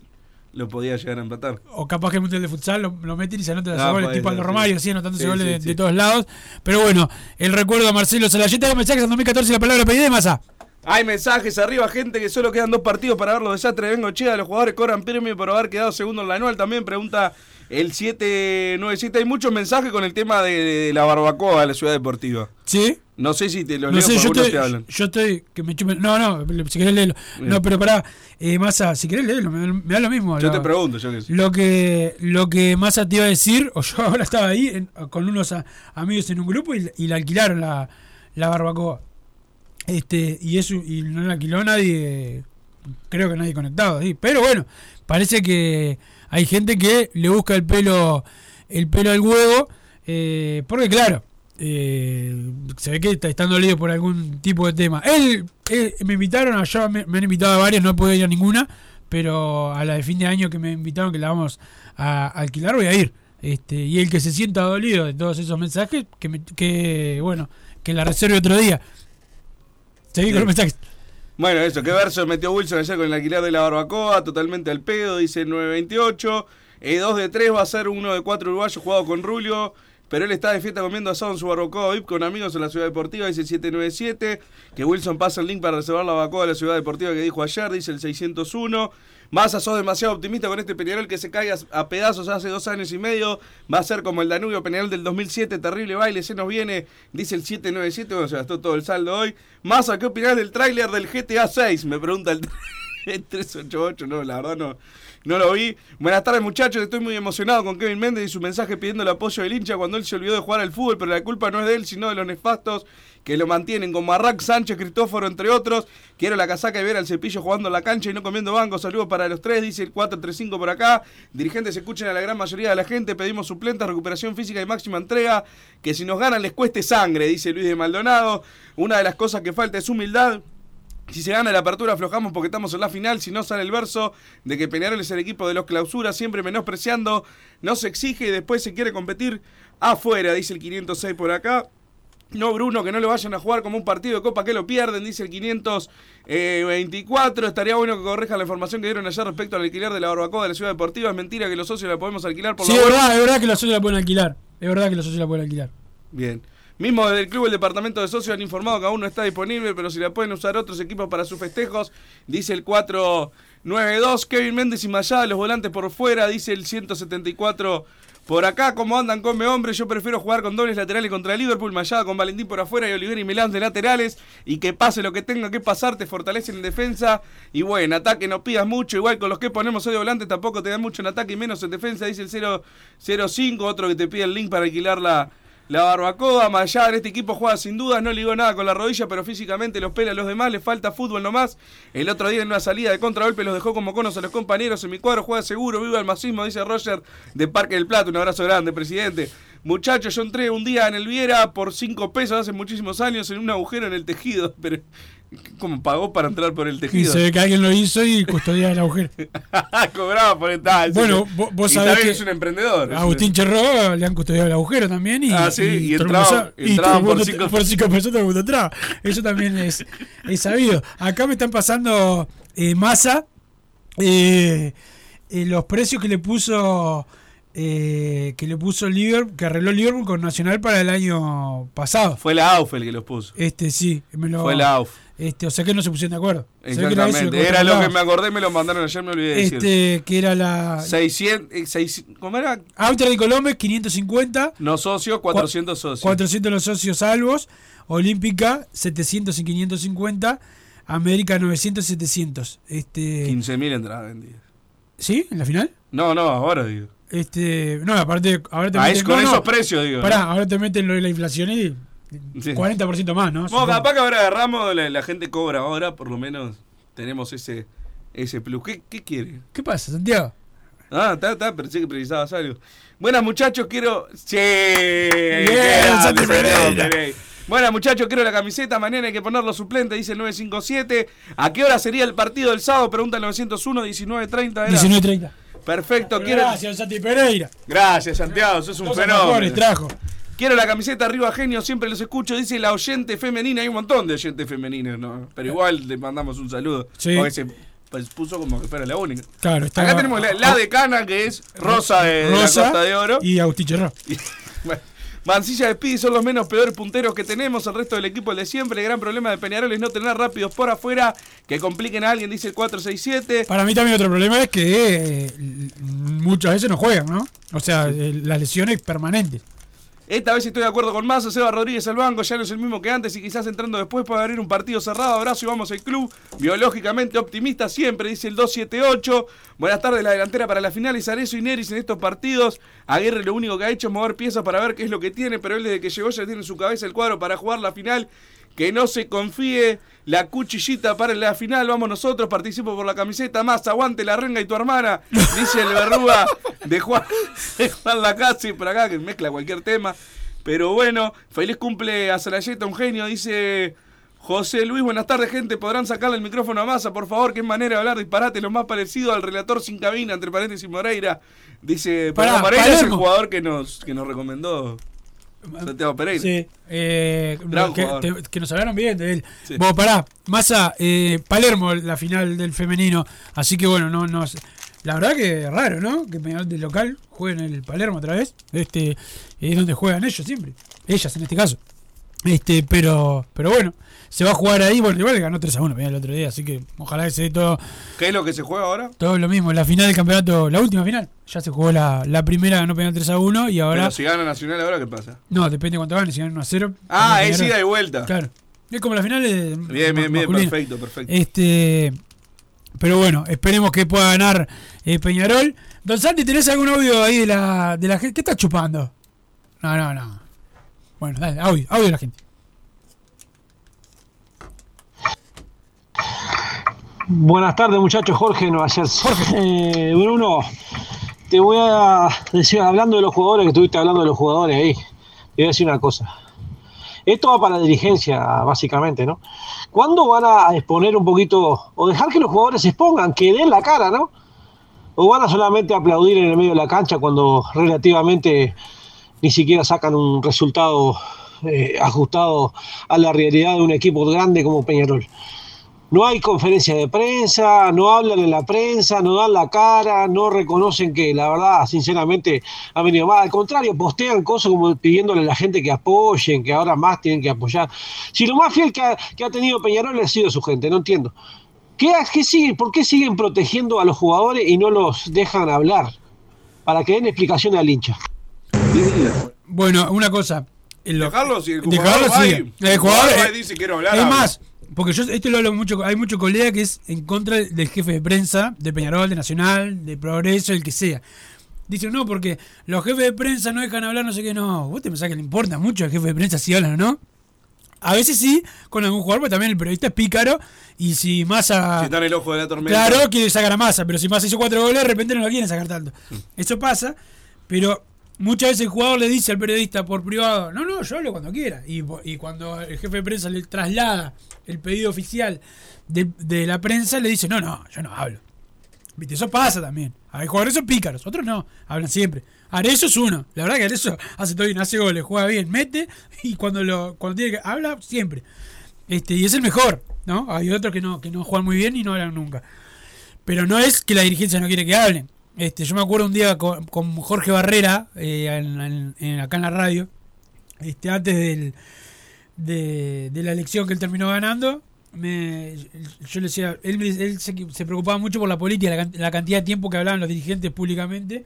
lo podía llegar a empatar. O capaz que el Mundial de Futsal lo, lo meten y se anotan los Ah, goles, tipo Aldo sí. Romario, Sí, goles sí, de, de todos lados. Pero bueno, el recuerdo a Marcelo Salayeta, los mensajes en 2014 la palabra pedí de masa. Hay mensajes arriba, gente que solo quedan dos partidos para ver los desastres de Vengo Chea. Los jugadores cobran premio por haber quedado segundo en la anual. También pregunta el 797. Hay muchos mensajes con el tema de, de la barbacoa de la ciudad deportiva. ¿Sí? No sé si te los No leo sé, yo estoy, te hablan. yo estoy. Que me chupen- no, no, si querés leerlo. Bien. No, pero pará, eh, Massa, si querés leerlo, me, me da lo mismo. Yo lo, te pregunto, yo qué sé. Lo que, lo que Massa te iba a decir, o yo (laughs) ahora estaba ahí en- con unos a- amigos en un grupo y, y la alquilaron la, la barbacoa. Este, y eso, y no la alquiló nadie, creo que nadie conectado ahí. Pero bueno, parece que hay gente que le busca el pelo, el pelo al huevo, eh, porque claro, eh, se ve que está estando dolido por algún tipo de tema. Él, me invitaron, allá me, me han invitado a varias, no he podido ir a ninguna, pero a la de fin de año que me invitaron que la vamos a alquilar voy a ir. Este, y el que se sienta dolido de todos esos mensajes, que, me- que bueno, que la reserve otro día. Seguí con los mensajes. Bueno, eso, qué verso metió Wilson ayer con el alquiler de la barbacoa, totalmente al pedo, dice el 928. Eh, 2 de 3 va a ser uno de 4 uruguayos jugado con Rulio. Pero él está de fiesta comiendo asado en su barbacoa VIP con amigos en la ciudad deportiva, dice el 797. Que Wilson pasa el link para reservar la barbacoa de la ciudad deportiva que dijo ayer, dice el 601. Massa, sos demasiado optimista con este Peñarol que se caiga a pedazos hace dos años y medio. Va a ser como el Danubio Peñarol del 2007, terrible baile, se nos viene, dice el 797. Bueno, se gastó todo el saldo hoy. Massa, ¿qué opinás del tráiler del GTA 6? Me pregunta el, (laughs) el 388. No, la verdad no, no lo vi. Buenas tardes, muchachos. Estoy muy emocionado con Kevin Méndez y su mensaje pidiendo el apoyo del hincha cuando él se olvidó de jugar al fútbol, pero la culpa no es de él, sino de los nefastos que lo mantienen, como Marrac, Sánchez, Cristóforo, entre otros. Quiero la casaca y ver al cepillo jugando en la cancha y no comiendo banco. Saludos para los tres, dice el 435 por acá. Dirigentes escuchen a la gran mayoría de la gente. Pedimos suplentes, recuperación física y máxima entrega. Que si nos ganan les cueste sangre, dice Luis de Maldonado. Una de las cosas que falta es humildad. Si se gana la apertura aflojamos porque estamos en la final, si no sale el verso de que Peñarol es el equipo de los clausuras, siempre menospreciando, no se exige y después se quiere competir afuera, dice el 506 por acá. No, Bruno, que no lo vayan a jugar como un partido de Copa que lo pierden, dice el 524. Estaría bueno que corrijan la información que dieron ayer respecto al alquiler de la barbacoa de la ciudad deportiva. Es mentira que los socios la podemos alquilar por Sí, la es verdad, es verdad que los socios la pueden alquilar. Es verdad que los socios la pueden alquilar. Bien. Mismo desde el club, el departamento de socios han informado que aún no está disponible, pero si la pueden usar otros equipos para sus festejos, dice el 492. Kevin Méndez y Mayada, los volantes por fuera, dice el 174. Por acá, como andan come hombre, yo prefiero jugar con dobles laterales contra Liverpool, Mayada con Valentín por afuera y Oliver y Milán de laterales. Y que pase lo que tenga que pasar, te fortalecen en defensa. Y bueno, ataque no pidas mucho, igual con los que ponemos hoy de volante tampoco te dan mucho en ataque y menos en defensa, dice el 005. Otro que te pide el link para alquilar la, la barbacoa, Mayar, este equipo juega sin dudas, no ligó nada con la rodilla, pero físicamente los pela a los demás, le falta fútbol nomás. El otro día en una salida de contragolpe los dejó como conos a los compañeros, en mi cuadro juega seguro, viva el masismo, dice Roger de Parque del Plata, un abrazo grande, presidente. Muchachos, yo entré un día en el Viera por 5 pesos hace muchísimos años en un agujero en el tejido, (laughs) pero ¿cómo pagó para entrar por el Y tejido? se ve que alguien lo hizo y custodiaba el agujero. (laughs) Cobraba por estar. Bueno, vos, vos y sabés que es un emprendedor. a Agustín Cherró le han custodiado el agujero también y, Ah, sí, y entraba- por cinco- por cinco pesos todo el mundo entraba. Eso también es, (laughs) es sabido. Acá me están pasando eh, masa eh, eh, los precios que le puso eh, que le puso Liverpool, que arregló Liverpool con Nacional para el año pasado. Fue la AUF el que los puso. Este sí, me lo, Fue la AUF. Este, o sea que no se pusieron de acuerdo. Que era Exactamente. Era lo que me acordé, me lo mandaron ayer, me olvidé de decir. Este, que era la 600, eh, seis- ¿Cómo era? Austria de Colombia 550, No socios, 400 socios. 400 los socios salvos, Olímpica 700 y 550, América 900 y 700. Este, 15.000 entradas vendidas. ¿Sí? ¿En la final? No, no, ahora digo. Este, no, aparte ahora te Ah, meten es con no, no, esos precios, digo. Pará, ¿no? ahora te meten lo de la inflación y Sí. 40% más, ¿no? No, Supongo. capaz que ahora agarramos, la, la gente cobra ahora, por lo menos tenemos ese ese plus. ¿Qué, qué quiere? ¿Qué pasa, Santiago? Ah, está, está, pensé que precisabas algo. Buenas muchachos, quiero. Sí. Bien, Santi Pereira. Buenas muchachos, quiero la camiseta. Mañana hay que poner los suplentes, dice el 957. ¿A qué hora sería el partido del sábado? Pregunta el 901, 19.30. era. 19.30. Perfecto, quiero. Gracias, Santi Pereira. Gracias, Santiago, sos un fenómeno. mejores trajo. Quiero la camiseta arriba genio, siempre los escucho, dice la oyente femenina, hay un montón de oyentes femeninas, ¿no? Pero igual le mandamos un saludo. Sí. Porque se pues, puso como que fuera la única. Claro, está. Acá tenemos la, la de Cana, que es Rosa de, la Rosa Costa de Oro. Y Agustín Cherró. (laughs) Bueno, Mancilla de Speedy son los menos peores punteros que tenemos. El resto del equipo el de siempre. El gran problema de Peñarol es no tener rápidos por afuera que compliquen a alguien, dice el 467. Para mí también otro problema es que eh, muchas veces no juegan, ¿no? O sea, eh, las lesiones permanentes. Esta vez estoy de acuerdo con Massa, Seba Rodríguez al banco, ya no es el mismo que antes y quizás entrando después puede abrir un partido cerrado. Abrazo y vamos al club. Biológicamente optimista siempre, dice el 278. Buenas tardes, la delantera para la final es Arezo y Neris en estos partidos. Aguirre lo único que ha hecho es mover piezas para ver qué es lo que tiene, pero él desde que llegó ya tiene en su cabeza el cuadro para jugar la final. Que no se confíe la cuchillita para la final. Vamos nosotros, participo por la camiseta. Más, aguante la renga y tu hermana. (laughs) Dice el verruga de Juan, de Juan Lacazzi por acá, que mezcla cualquier tema. Pero bueno, feliz cumple a Salayeta, un genio. Dice José Luis, buenas tardes, gente. ¿Podrán sacarle el micrófono a Massa, por favor? Qué manera de hablar disparate, lo más parecido al relator sin cabina, entre paréntesis Moreira. Dice, pero Moreira es el jugador que nos, que nos recomendó Santiago Pereira. Sí. Eh, Gran que, te- que nos hablaron bien de él. Sí. Bueno, pará, Massa, eh, Palermo, la final del femenino. Así que bueno, no, no. La verdad que es raro, ¿no? Que Peñarol del local jueguen el Palermo otra vez. Este es donde juegan ellos siempre. Ellas en este caso. Este, pero, pero bueno, se va a jugar ahí. Bueno, igual ganó 3 a 1 Peñarol el otro día, así que ojalá que se dé todo, ¿Qué es lo que se juega ahora? todo lo mismo. La final del campeonato, la última final. Ya se jugó la, la primera, ganó Peñarol 3 a 1 y ahora. Pero si gana Nacional ahora, ¿qué pasa? No, depende de cuánto ganen, si ganan 1 a 0. Ah, es ida y vuelta. Claro. Es como la final de. Bien, bien, bien, perfecto, perfecto. Este. Pero bueno, esperemos que pueda ganar eh, Peñarol. Don Santi, ¿tenés algún audio ahí de la, de la gente? ¿Qué estás chupando? No, no, no. Bueno, dale, audio, audio de la gente. Buenas tardes muchachos, Jorge Nueva Jersey. Eh, Bruno, te voy a decir, hablando de los jugadores, que estuviste hablando de los jugadores ahí, te voy a decir una cosa. Esto va para la dirigencia, básicamente, ¿no? ¿Cuándo van a exponer un poquito, o dejar que los jugadores se expongan, que den la cara, ¿no? ¿O van a solamente aplaudir en el medio de la cancha cuando relativamente ni siquiera sacan un resultado eh, ajustado a la realidad de un equipo grande como Peñarol? No hay conferencia de prensa, no hablan en la prensa, no dan la cara, no reconocen que la verdad, sinceramente, ha venido mal. Al contrario, postean cosas como pidiéndole a la gente que apoyen, que ahora más tienen que apoyar. Si lo más fiel que ha, que ha tenido Peñarol ha sido su gente, no entiendo. ¿Qué, qué siguen, ¿Por qué siguen protegiendo a los jugadores y no los dejan hablar? Para que den explicaciones al hincha. Bueno, una cosa. en lo- Dejarlo, si el Dejarlo, jugador va sí. y- El jugador, va y eh, dice, quiero hablar, Es más, porque yo esto lo hablo mucho, hay mucho colega que es en contra del jefe de prensa, de Peñarol, de Nacional, de Progreso, el que sea. Dicen, no, porque los jefes de prensa no dejan hablar, no sé qué, no. ¿Vos te pensás que le importa mucho al jefe de prensa si hablan o no? A veces sí, con algún jugador, pero también el periodista es pícaro. Y si Massa. Si está en el ojo de la tormenta. Claro, quiere sacar a Massa, pero si Massa hizo cuatro goles, de repente no lo quieren sacar tanto. Eso pasa, pero muchas veces el jugador le dice al periodista por privado, no, no, yo hablo cuando quiera. Y, cuando el jefe de prensa le traslada el pedido oficial de, de la prensa, le dice, no, no, yo no hablo. ¿Viste? Eso pasa también. Hay jugadores son pícaros, otros no, hablan siempre. Arezzo es uno. La verdad que Arezzo hace todo bien, hace goles, juega bien, mete y cuando lo cuando tiene que habla siempre. Este, y es el mejor, ¿no? Hay otros que no que no juegan muy bien y no hablan nunca. Pero no es que la dirigencia no quiere que hablen. Este, yo me acuerdo un día con, Jorge Barrera, eh, en- acá en la radio, este, antes del, de, la elección que él terminó ganando, me, yo le decía, él, él se, se preocupaba mucho por la política, la, can- la cantidad de tiempo que hablaban los dirigentes públicamente,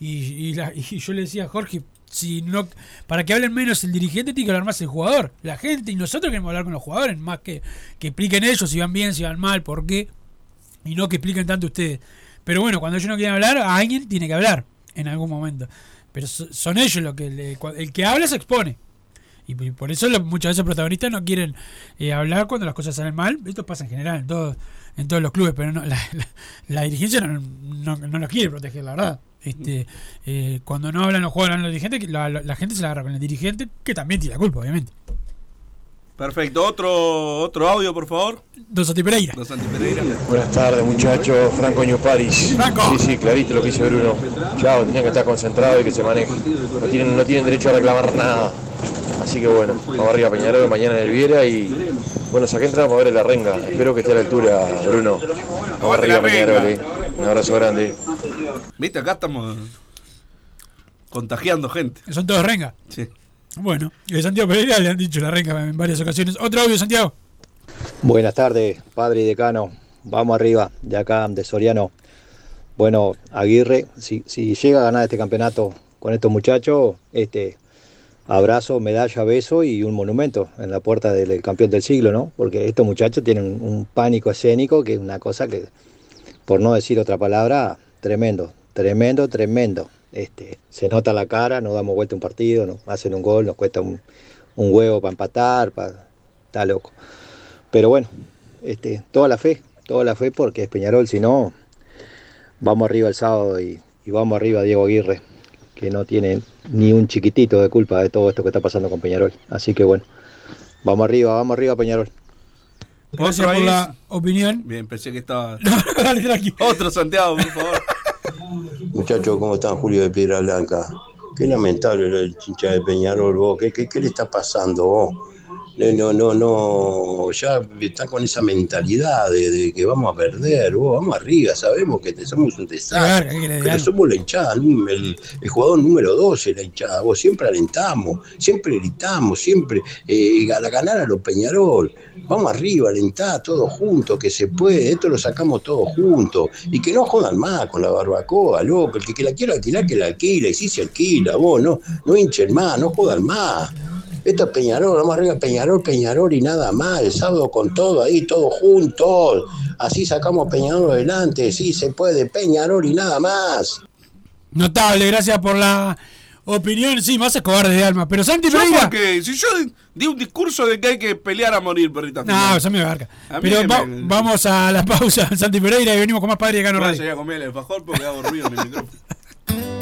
y, y la- (laughs) y yo le decía, Jorge, si no, para que hablen menos el dirigente tiene que hablar más el jugador, la gente, y nosotros queremos hablar con los jugadores, más que, que expliquen ellos si van bien, si van mal, por qué, y no que expliquen tanto ustedes. Pero bueno, cuando ellos no quieren hablar, alguien tiene que hablar en algún momento. Pero so- son ellos los que le- el que habla se expone. Y por eso muchas veces los protagonistas no quieren eh, hablar cuando las cosas salen mal. Esto pasa en general en todos, en todos los clubes, pero no, (laughs) la, dirigencia no, no, no los quiere proteger, la verdad. Este, eh, cuando no hablan los jugadores, los dirigentes, la- la gente se la agarra con el dirigente, que también tiene la culpa, obviamente. Perfecto. Otro, otro audio, por favor. Don Santi Pereira. Don Santi Pereira. Buenas tardes, muchachos. Franco New Paris. Sí, sí, clarito lo que dice Bruno. Chao, tenían que estar concentrados y que se maneje. No tienen, no tienen derecho a reclamar nada. Así que bueno, vamos arriba Peñarol mañana en el Viera y bueno, saqué entrada para ver la renga. Espero que esté a la altura, Bruno. Vamos arriba Peñarol. eh. Un abrazo grande. Viste, acá estamos contagiando gente. Son todos renga. Sí. Bueno, de Santiago Pereira le han dicho la renga en varias ocasiones. Otro audio, Santiago. Buenas tardes, padre y decano. Vamos arriba, de acá, de Soriano. Bueno, Aguirre, si, si llega a ganar este campeonato con estos muchachos, este abrazo, medalla, beso y un monumento en la puerta del campeón del siglo, ¿no? Porque estos muchachos tienen un pánico escénico que es una cosa que, por no decir otra palabra, tremendo, tremendo, tremendo. Este, se nota la cara, no damos vuelta un partido, no hacen un gol, nos cuesta un, un huevo para empatar, para, está loco. Pero bueno, este, toda la fe, toda la fe porque es Peñarol, si no, vamos arriba el sábado y, y vamos arriba Diego Aguirre, que no tiene ni un chiquitito de culpa de todo esto que está pasando con Peñarol. Así que bueno, vamos arriba, vamos arriba Peñarol. Gracias por la opinión. Bien, pensé que estaba. (laughs) Otro Santiago, por favor. Muchachos, ¿cómo están? Julio de Piedra Blanca. Qué lamentable lo del chincha de Peñarol, vos. ¿Qué, qué, qué le está pasando, vos? No, no, no, ya están con esa mentalidad de, de que vamos a perder, vos, vamos arriba, sabemos que te- somos un desastre, pero somos la hinchada, el, el jugador número 12, la hinchada, vos siempre alentamos, siempre gritamos, siempre eh, a ganar a los Peñarol, vamos arriba, alentá todos juntos, que se puede, esto lo sacamos todos juntos, y que no jodan más con la barbacoa, loco, el que, que la quiera alquilar, que la alquila, y si se alquila, vos, no, no hinchen más, no jodan más. Esto es Peñarol, vamos arriba Peñarol, Peñarol y nada más. El sábado con todo ahí, todos juntos. Así sacamos Peñarol adelante. Sí, se puede, Peñarol y nada más. Notable, gracias por la opinión. Sí, más cobarde de alma. Pero Santi Yo Pereira. porque si yo di un discurso de que hay que pelear a morir, perrita. No, eso me abarca. A Pero va- me- vamos a la pausa, Santi Pereira, y venimos con más padre de Gano No Radio. llegué a comer el alfajor porque hago ruido en el micrófono. (laughs)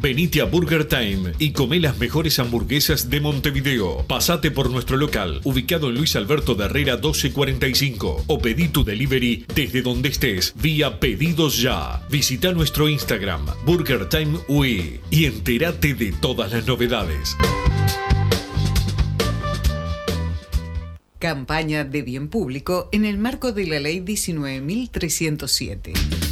Venite a Burger Time y come las mejores hamburguesas de Montevideo. Pasate por nuestro local, ubicado en Luis Alberto de Herrera 1245, o pedí tu delivery desde donde estés, vía Pedidos Ya. Visita nuestro Instagram, Burger Time UE, y entérate de todas las novedades. Campaña de bien público en el marco de la Ley 19.307.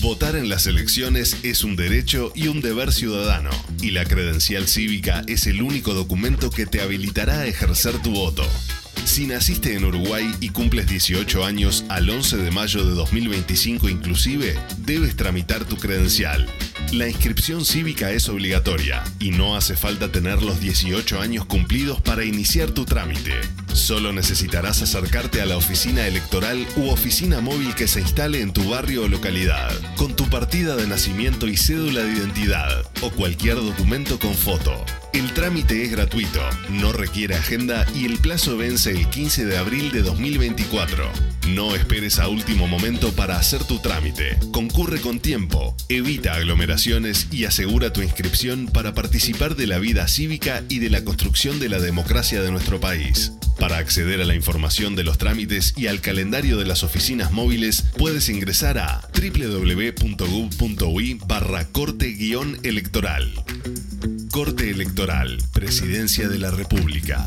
Votar en las elecciones es un derecho y un deber ciudadano, y la credencial cívica es el único documento que te habilitará a ejercer tu voto. Si naciste en Uruguay y cumples 18 años al 11 de mayo de 2025 inclusive, debes tramitar tu credencial. La inscripción cívica es obligatoria y no hace falta tener los 18 años cumplidos para iniciar tu trámite. Solo necesitarás acercarte a la oficina electoral u oficina móvil que se instale en tu barrio o localidad, con tu partida de nacimiento y cédula de identidad o cualquier documento con foto. El trámite es gratuito, no requiere agenda y el plazo vence el 15 de abril de 2024. No esperes a último momento para hacer tu trámite. Concurre con tiempo, evita aglomeraciones y asegura tu inscripción para participar de la vida cívica y de la construcción de la democracia de nuestro país. Para acceder a la información de los trámites y al calendario de las oficinas móviles, puedes ingresar a www.gov.ui barra corte-electoral. Corte Electoral, Presidencia de la República.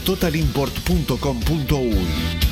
www.totalimport.com.uy.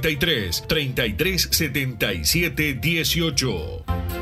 093 3377 18.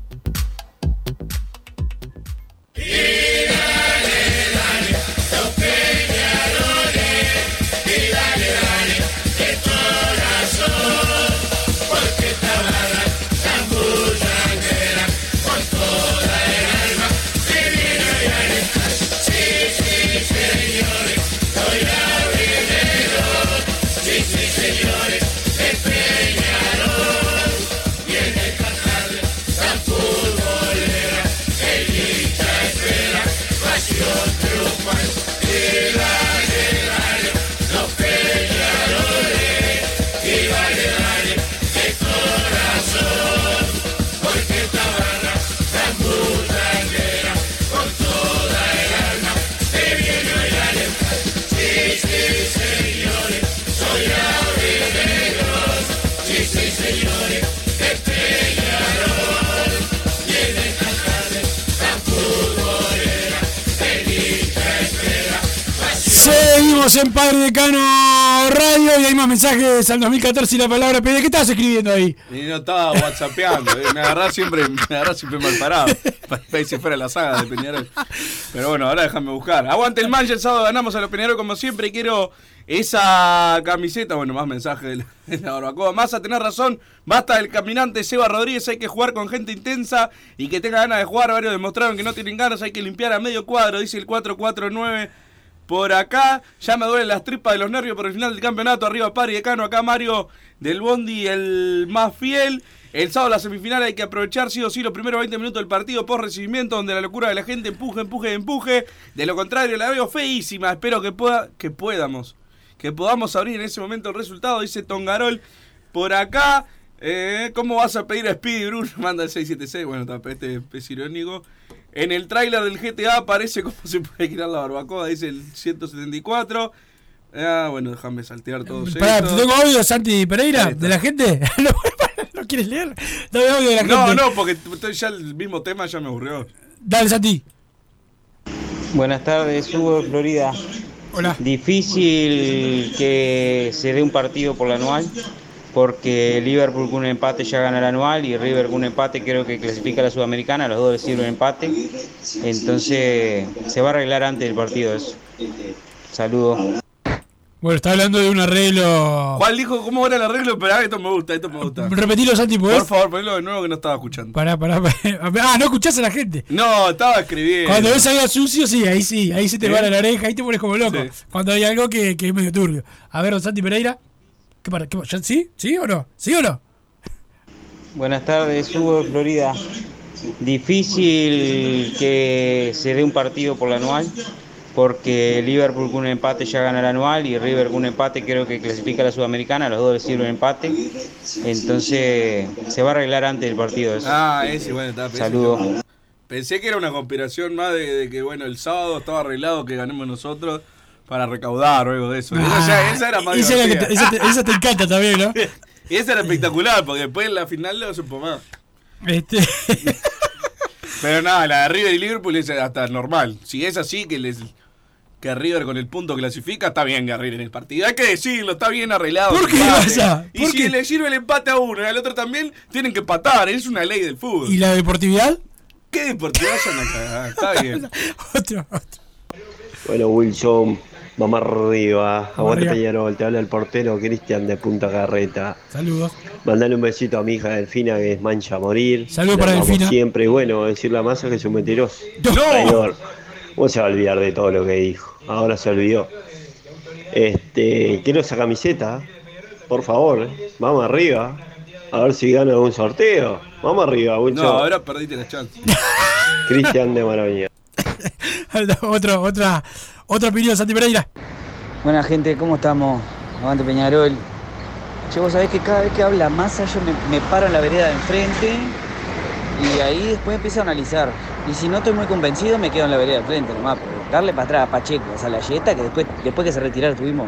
Seguimos en Padre Decano Radio y hay más mensajes al 2014 y la palabra PD. ¿Qué estás escribiendo ahí? Y no estaba whatsappeando, eh, me agarrás siempre, me agarrás siempre mal parado. (laughs) Parece si fuera la saga de Peñarol. Pero bueno, ahora déjame buscar. Aguante el mancha, el sábado ganamos a los Peñarol como siempre. Quiero esa camiseta, bueno, más mensaje de la, de la barbacoa. Más a tener razón, basta del caminante Seba Rodríguez, hay que jugar con gente intensa y que tenga ganas de jugar. Varios demostraron que no tienen ganas, hay que limpiar a medio cuadro, dice el 449. Por acá, ya me duelen las tripas de los nervios por el final del campeonato. Arriba Pari Decano, acá Mario del Bondi, el más fiel. El sábado la semifinal hay que aprovechar sí o sí los primeros 20 minutos del partido post recibimiento donde la locura de la gente empuje, empuje, empuje. De lo contrario la veo feísima. Espero que pueda, que podamos, que podamos abrir en ese momento el resultado, dice Tongarol. Por acá, eh, ¿cómo vas a pedir a Speedy Bruno? (laughs) Manda el 676, bueno, este es irónico. En el tráiler del GTA aparece (laughs) cómo se puede quitar la barbacoa, dice el 174. Ah, bueno, déjame saltear todo Pará, esto. ¿te tengo audio, Santi Pereira, de la gente? (laughs) ¿No, ¿No quieres leer? Dame audio de la No, gente. no, porque t- ya el mismo tema ya me aburrió. Dale, Santi. Buenas tardes, Hugo de Florida. Hola. Difícil que se dé un partido por la anual, porque Liverpool con un empate ya gana el anual y River con un empate creo que clasifica a la Sudamericana, los dos les sirven empate. Entonces se va a arreglar antes del partido eso. Saludos. Bueno, está hablando de un arreglo. ¿Cuál dijo cómo era el arreglo? Pero ah, esto me gusta, esto me gusta. Repetilo, Santi, ¿podés? Por favor, ponelo de nuevo que no estaba escuchando. Pará, pará, pará. (laughs) Ah, no escuchás a la gente. No, estaba escribiendo. Cuando ves algo sucio, sí, ahí sí, ahí se te ¿Eh? va la oreja, ahí te pones como loco. Sí. Cuando hay algo que, que es medio turbio. A ver, don Santi Pereira. ¿Qué para? ¿Qué, ya- ¿Sí? ¿Sí o no? ¿Sí o no? Buenas tardes, Hugo de Florida. Difícil que se dé un partido por la anual, porque Liverpool con un empate ya gana el anual y River con un empate creo que clasifica a la Sudamericana, los dos les sirven empate. Entonces se va a arreglar antes del partido eso. Ah, ese, bueno, está. Saludos. Pensé que era una conspiración más de, de que, bueno, el sábado estaba arreglado que ganemos nosotros para recaudar o algo de eso. Ah, esa, esa era más esa, era que divertida. te, esa te- esa te encanta también, ¿no? (laughs) Y esa era espectacular, porque después en la final no supo más. Este, (laughs) Pero nada, la de River y Liverpool es hasta normal. Si es así, que les que River con el punto clasifica, está bien que River en el partido. Hay que decirlo, está bien arreglado. ¿Por qué pasa? Y ¿Por si qué? le sirve el empate a uno y al otro también, tienen que empatar. Es una ley del fútbol. ¿Y la deportividad? ¿Qué deportividad son a cagar? Está bien. (laughs) Otro, otro. Bueno, Wilson, vamos arriba. Aguante. Peñarol, te habla el portero Cristian de Punta Carreta. Saludos. Mandale un besito a mi hija Delfina que es mancha a morir. Saludos para Delfina. Siempre, y bueno, decirle a Massa que es un mentiroso. ¡No! Traidor. ¿Cómo se va a olvidar de todo lo que dijo? Ahora se olvidó. Este, quiero esa camiseta, por favor. Vamos arriba. A ver si gano algún sorteo. Vamos arriba, Wilson. No, ahora perdiste la chance. (laughs) Cristian de Maravilla. (laughs) Otro, otra, otra opinión, Santi Pereira. Buena gente, ¿cómo estamos? Aguante Peñarol. Che, vos sabés que cada vez que habla Massa yo me, me paro en la vereda de enfrente y ahí después empiezo a analizar. Y si no estoy muy convencido me quedo en la vereda de frente nomás. Pero darle para atrás a Pacheco, a Salayeta, que después, después que se retiraron tuvimos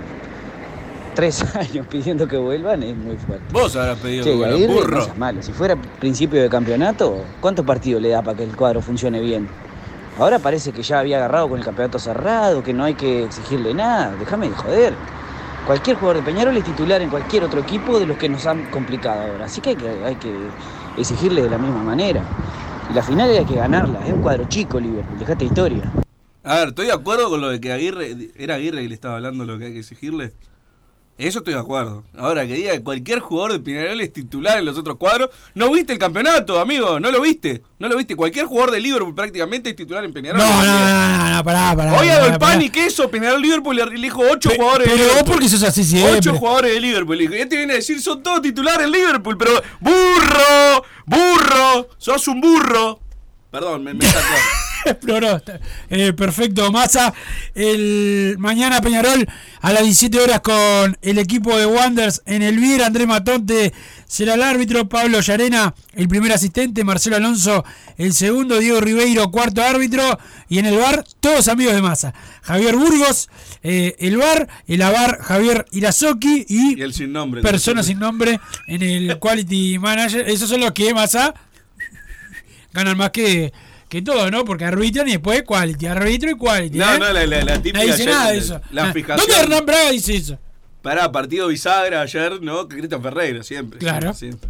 tres (laughs) años pidiendo que vuelvan, es muy fuerte. Vos habrás pedido Che, que y vuelva, Aguirre, burro. no malo. Si fuera principio de campeonato, ¿cuántos partidos le da para que el cuadro funcione bien? Ahora parece que ya había agarrado con el campeonato cerrado, que no hay que exigirle nada. Déjame de joder. Cualquier jugador de Peñarol es titular en cualquier otro equipo de los que nos han complicado ahora. Así que hay que, exigirle de la misma manera. Y la final hay que ganarla. Es un cuadro chico, Liverpool. Dejate de historia. A ver, estoy de acuerdo con lo de que Aguirre, era Aguirre que le estaba hablando lo que hay que exigirle. Eso estoy de acuerdo. Ahora, que diga que cualquier jugador de Peñarol es titular en los otros cuadros. No viste el campeonato, amigo. No lo viste. No lo viste. Cualquier jugador de Liverpool prácticamente es titular en Peñarol. No, no, no, no, no, pará, pará. Hoy a Dolpani, que eso, Peñarol Liverpool le elijo 8 Pe- jugadores de pero vos Liverpool. porque sos así siempre. 8 jugadores de Liverpool. Y este viene a decir, son todos titulares en Liverpool, pero ¡burro! ¡Burro! ¡Sos un burro! Perdón, me, me sacó. (laughs) Exploró. Eh, perfecto, Massa. El mañana Peñarol a las 17 horas con el equipo de Wanders en el Vier. Andrés Matonte será el árbitro. Pablo Llarena, el primer asistente. Marcelo Alonso, el segundo. Diego Ribeiro, cuarto árbitro. Y en el bar, todos amigos de Massa. Javier Burgos, eh, el bar. El abar, Javier Irazoki. Y, Y el sin nombre. persona sin nombre en el Quality Manager. Esos son los que Massa ganan más que, que todo, ¿no? Porque arbitran y después quality, arbitro y quality. No, ¿eh? no, la, la, la típica. Nadie dice nada de eso. La fijación. ¿Dónde Hernán Braga dice eso? Pará, partido bisagra ayer, ¿no? Que Cristian Ferreira, siempre. Claro. siempre, siempre.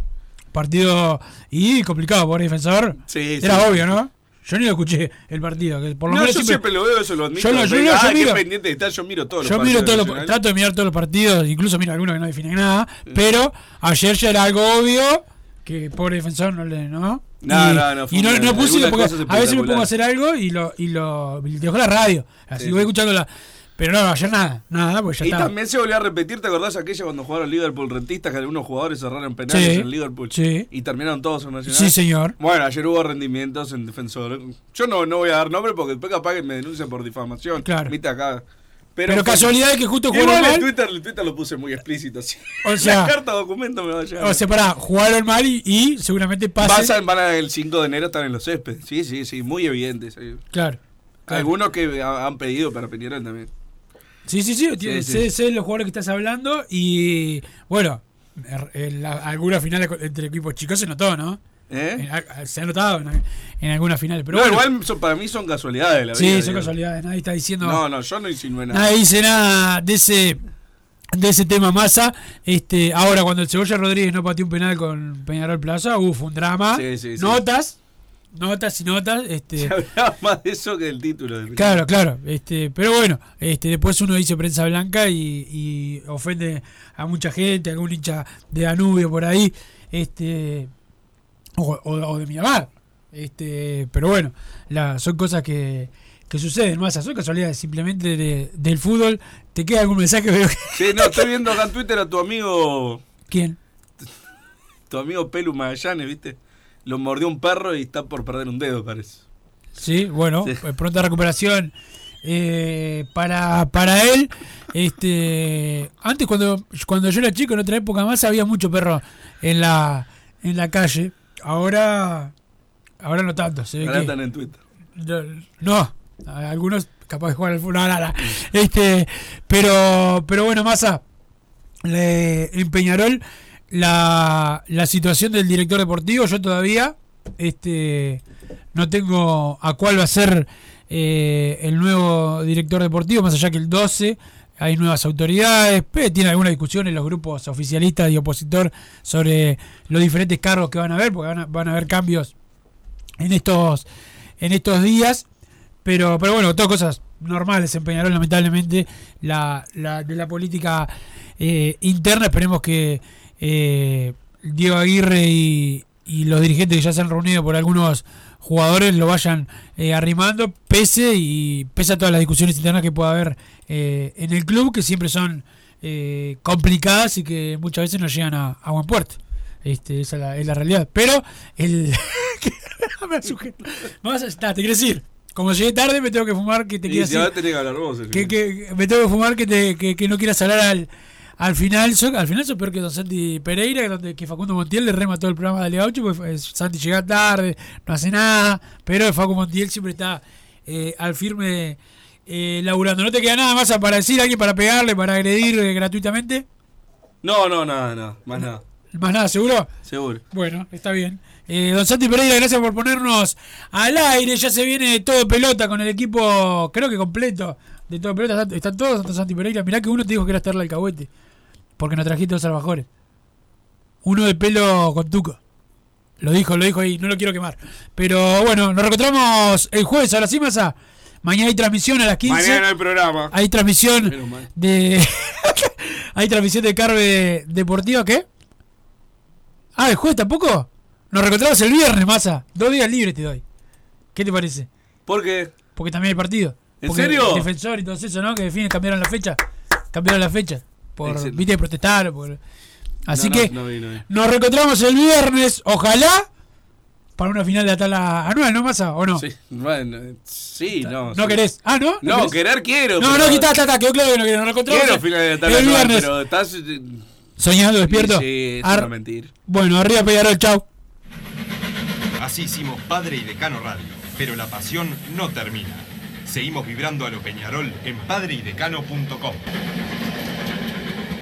Partido y complicado por defensor. Sí, Era sí. obvio, ¿no? Yo ni lo escuché el partido. Que por lo No, menos yo siempre, lo veo, eso lo admito. Yo, lo- yo, yo ah, qué miro, pendiente está, yo miro todos los yo miro partidos los, nacionales. trato de mirar todos los partidos, incluso miro algunos que no definen nada, pero ayer ya era algo obvio que pobre defensor no le, ¿no? No, y, no, no, fue y no, no puse porque a veces me pongo a hacer algo y lo y lo y dejo la radio, así Sí, voy escuchando la pero no, ayer nada, nada, porque ya Y estaba. también se volvió a repetir, ¿te acordás aquella cuando jugaron Liverpool rentistas que algunos jugadores cerraron penales Sí, en Liverpool? sí. Y terminaron todos en Nacional. Sí, señor. Bueno, ayer hubo rendimientos en defensor. Yo no, no voy a dar nombre porque después capaz que me denuncian por difamación. Claro. Viste acá. Pero casualidad es que justo jugaron mal. Twitter, en Twitter lo puse muy explícito. Así. O sea- La carta documento me va a llegar. O sea, pará, jugaron mal y, y seguramente pasen. Pasan, van a- el 5 de enero están en los céspedes. Sí, sí, sí, muy evidentes. sí. Claro. claro. Algunos que ha- han pedido para Peñarol también. Sí, sí, sí, sí. sé, sé los jugadores que estás hablando y bueno, er- en la- algunas finales con- entre equipos chicos se notó, ¿no? ¿Eh? En- a- se ha notado en, en algunas finales, pero no, bueno, igual son- para mí son casualidades. La sí, vida, son casualidades, nadie está diciendo No, no, yo no insinué nada. nadie dice nada de ese de ese tema masa. Este, ahora cuando el Cebolla Rodríguez no pateó un penal con Peñarol Plaza, uf, un drama. Sí, sí, sí. Notas, notas y notas, este Se hablaba más de eso que del título. del- Claro, claro. Este, pero bueno, este, después uno dice prensa blanca y, y ofende a mucha gente, algún hincha de Danubio por ahí, este, o, o- o de Miramar. Este, pero bueno, la, son cosas que, que suceden, más son casualidades simplemente de- del fútbol. ¿Te queda algún mensaje? Que- Sí, no, estoy viendo acá en Twitter a tu amigo, ¿Quién? tu amigo Pelu Magallanes, ¿viste? Lo mordió un perro y está por perder un dedo, parece. Sí, bueno, eh, pronta recuperación eh, para, para él. Este, antes cuando, cuando yo era chico, en otra época más, había mucho perro en la, en la calle. Ahora Ahora no tanto, se ve Ahora que- están en Twitter. No, no, algunos capaz de jugar al fútbol. No, no, no. Este, pero, pero bueno, Massa, le- en Peñarol, la, la situación del director deportivo, yo todavía este, no tengo a cuál va a ser eh, el nuevo director deportivo, más allá que el 12 hay nuevas autoridades, pero tiene alguna discusión en los grupos oficialistas y opositor sobre los diferentes cargos que van a haber, porque van a, van a haber cambios en estos en estos días. Pero pero bueno todas cosas normales en Peñarol lamentablemente la, la de la política eh, interna. Esperemos que eh, Diego Aguirre y, y los dirigentes que ya se han reunido por algunos jugadores lo vayan eh, arrimando pese y pese a todas las discusiones internas que pueda haber eh, en el club que siempre son eh, complicadas y que muchas veces no llegan a, a buen puerto. Este, esa es la, es la realidad. Pero el (laughs) (laughs) me. Vamos a, te quiero decir, como llegué tarde me tengo que fumar que te quieras que, que me tengo que fumar que, te, que, que no quieras hablar al, al final. Al final sos peor que Don Santi Pereira, que, donde, que Facundo Montiel le remató el programa de Ale Gaucho, porque Santi llega tarde, no hace nada, pero Facundo Montiel siempre está eh, al firme eh, laburando. ¿No te queda nada más para decir alguien, para pegarle, para agredir eh, gratuitamente? No, no, nada, nada. Más nada. Más nada, ¿seguro? Seguro. Bueno, está bien. Eh, don Santi Pereira, gracias por ponernos al aire. Ya se viene todo pelota con el equipo, creo que completo de todo pelota. Están, están todos Don Santi Pereira. Mirá que uno te dijo que era Esterla Alcahuete. Porque no trajiste dos albajores. Uno de pelo con tuco. Lo dijo, lo dijo ahí. No lo quiero quemar. Pero bueno, nos reencontramos el jueves a la Masa. Mañana hay transmisión a las 15. Mañana hay programa. Hay transmisión de. (laughs) hay transmisión de Carve Deportiva, ¿qué? Ah, ¿el jueves tampoco? Nos reencontramos el viernes, masa. Dos días libres te doy. ¿Qué te parece? ¿Por qué? Porque también hay partido. ¿En Porque serio? el defensor y todo eso, ¿no? Que definen, cambiaron la fecha. Cambiaron la fecha. Por, Excelente. viste, protestar. Por... Así No, no, que no vi, no vi. nos reencontramos el viernes, ojalá, para una final de Atala anual, ¿no, Masa? ¿O no? Sí, bueno, sí, no. ¿No sí. querés? Ah, ¿no? No, querer quiero. No, pero- no, quita, está, está, quedó claro que no querés. Nos reencontramos Quiero final de tal el anual, viernes. pero estás. eh, Soñando, despierto. Sí, es Ar- una mentira. Bueno, arriba Peñarol, chau. Así hicimos Padre y Decano Radio, pero la pasión no termina. Seguimos vibrando a lo Peñarol en padreidecano.com.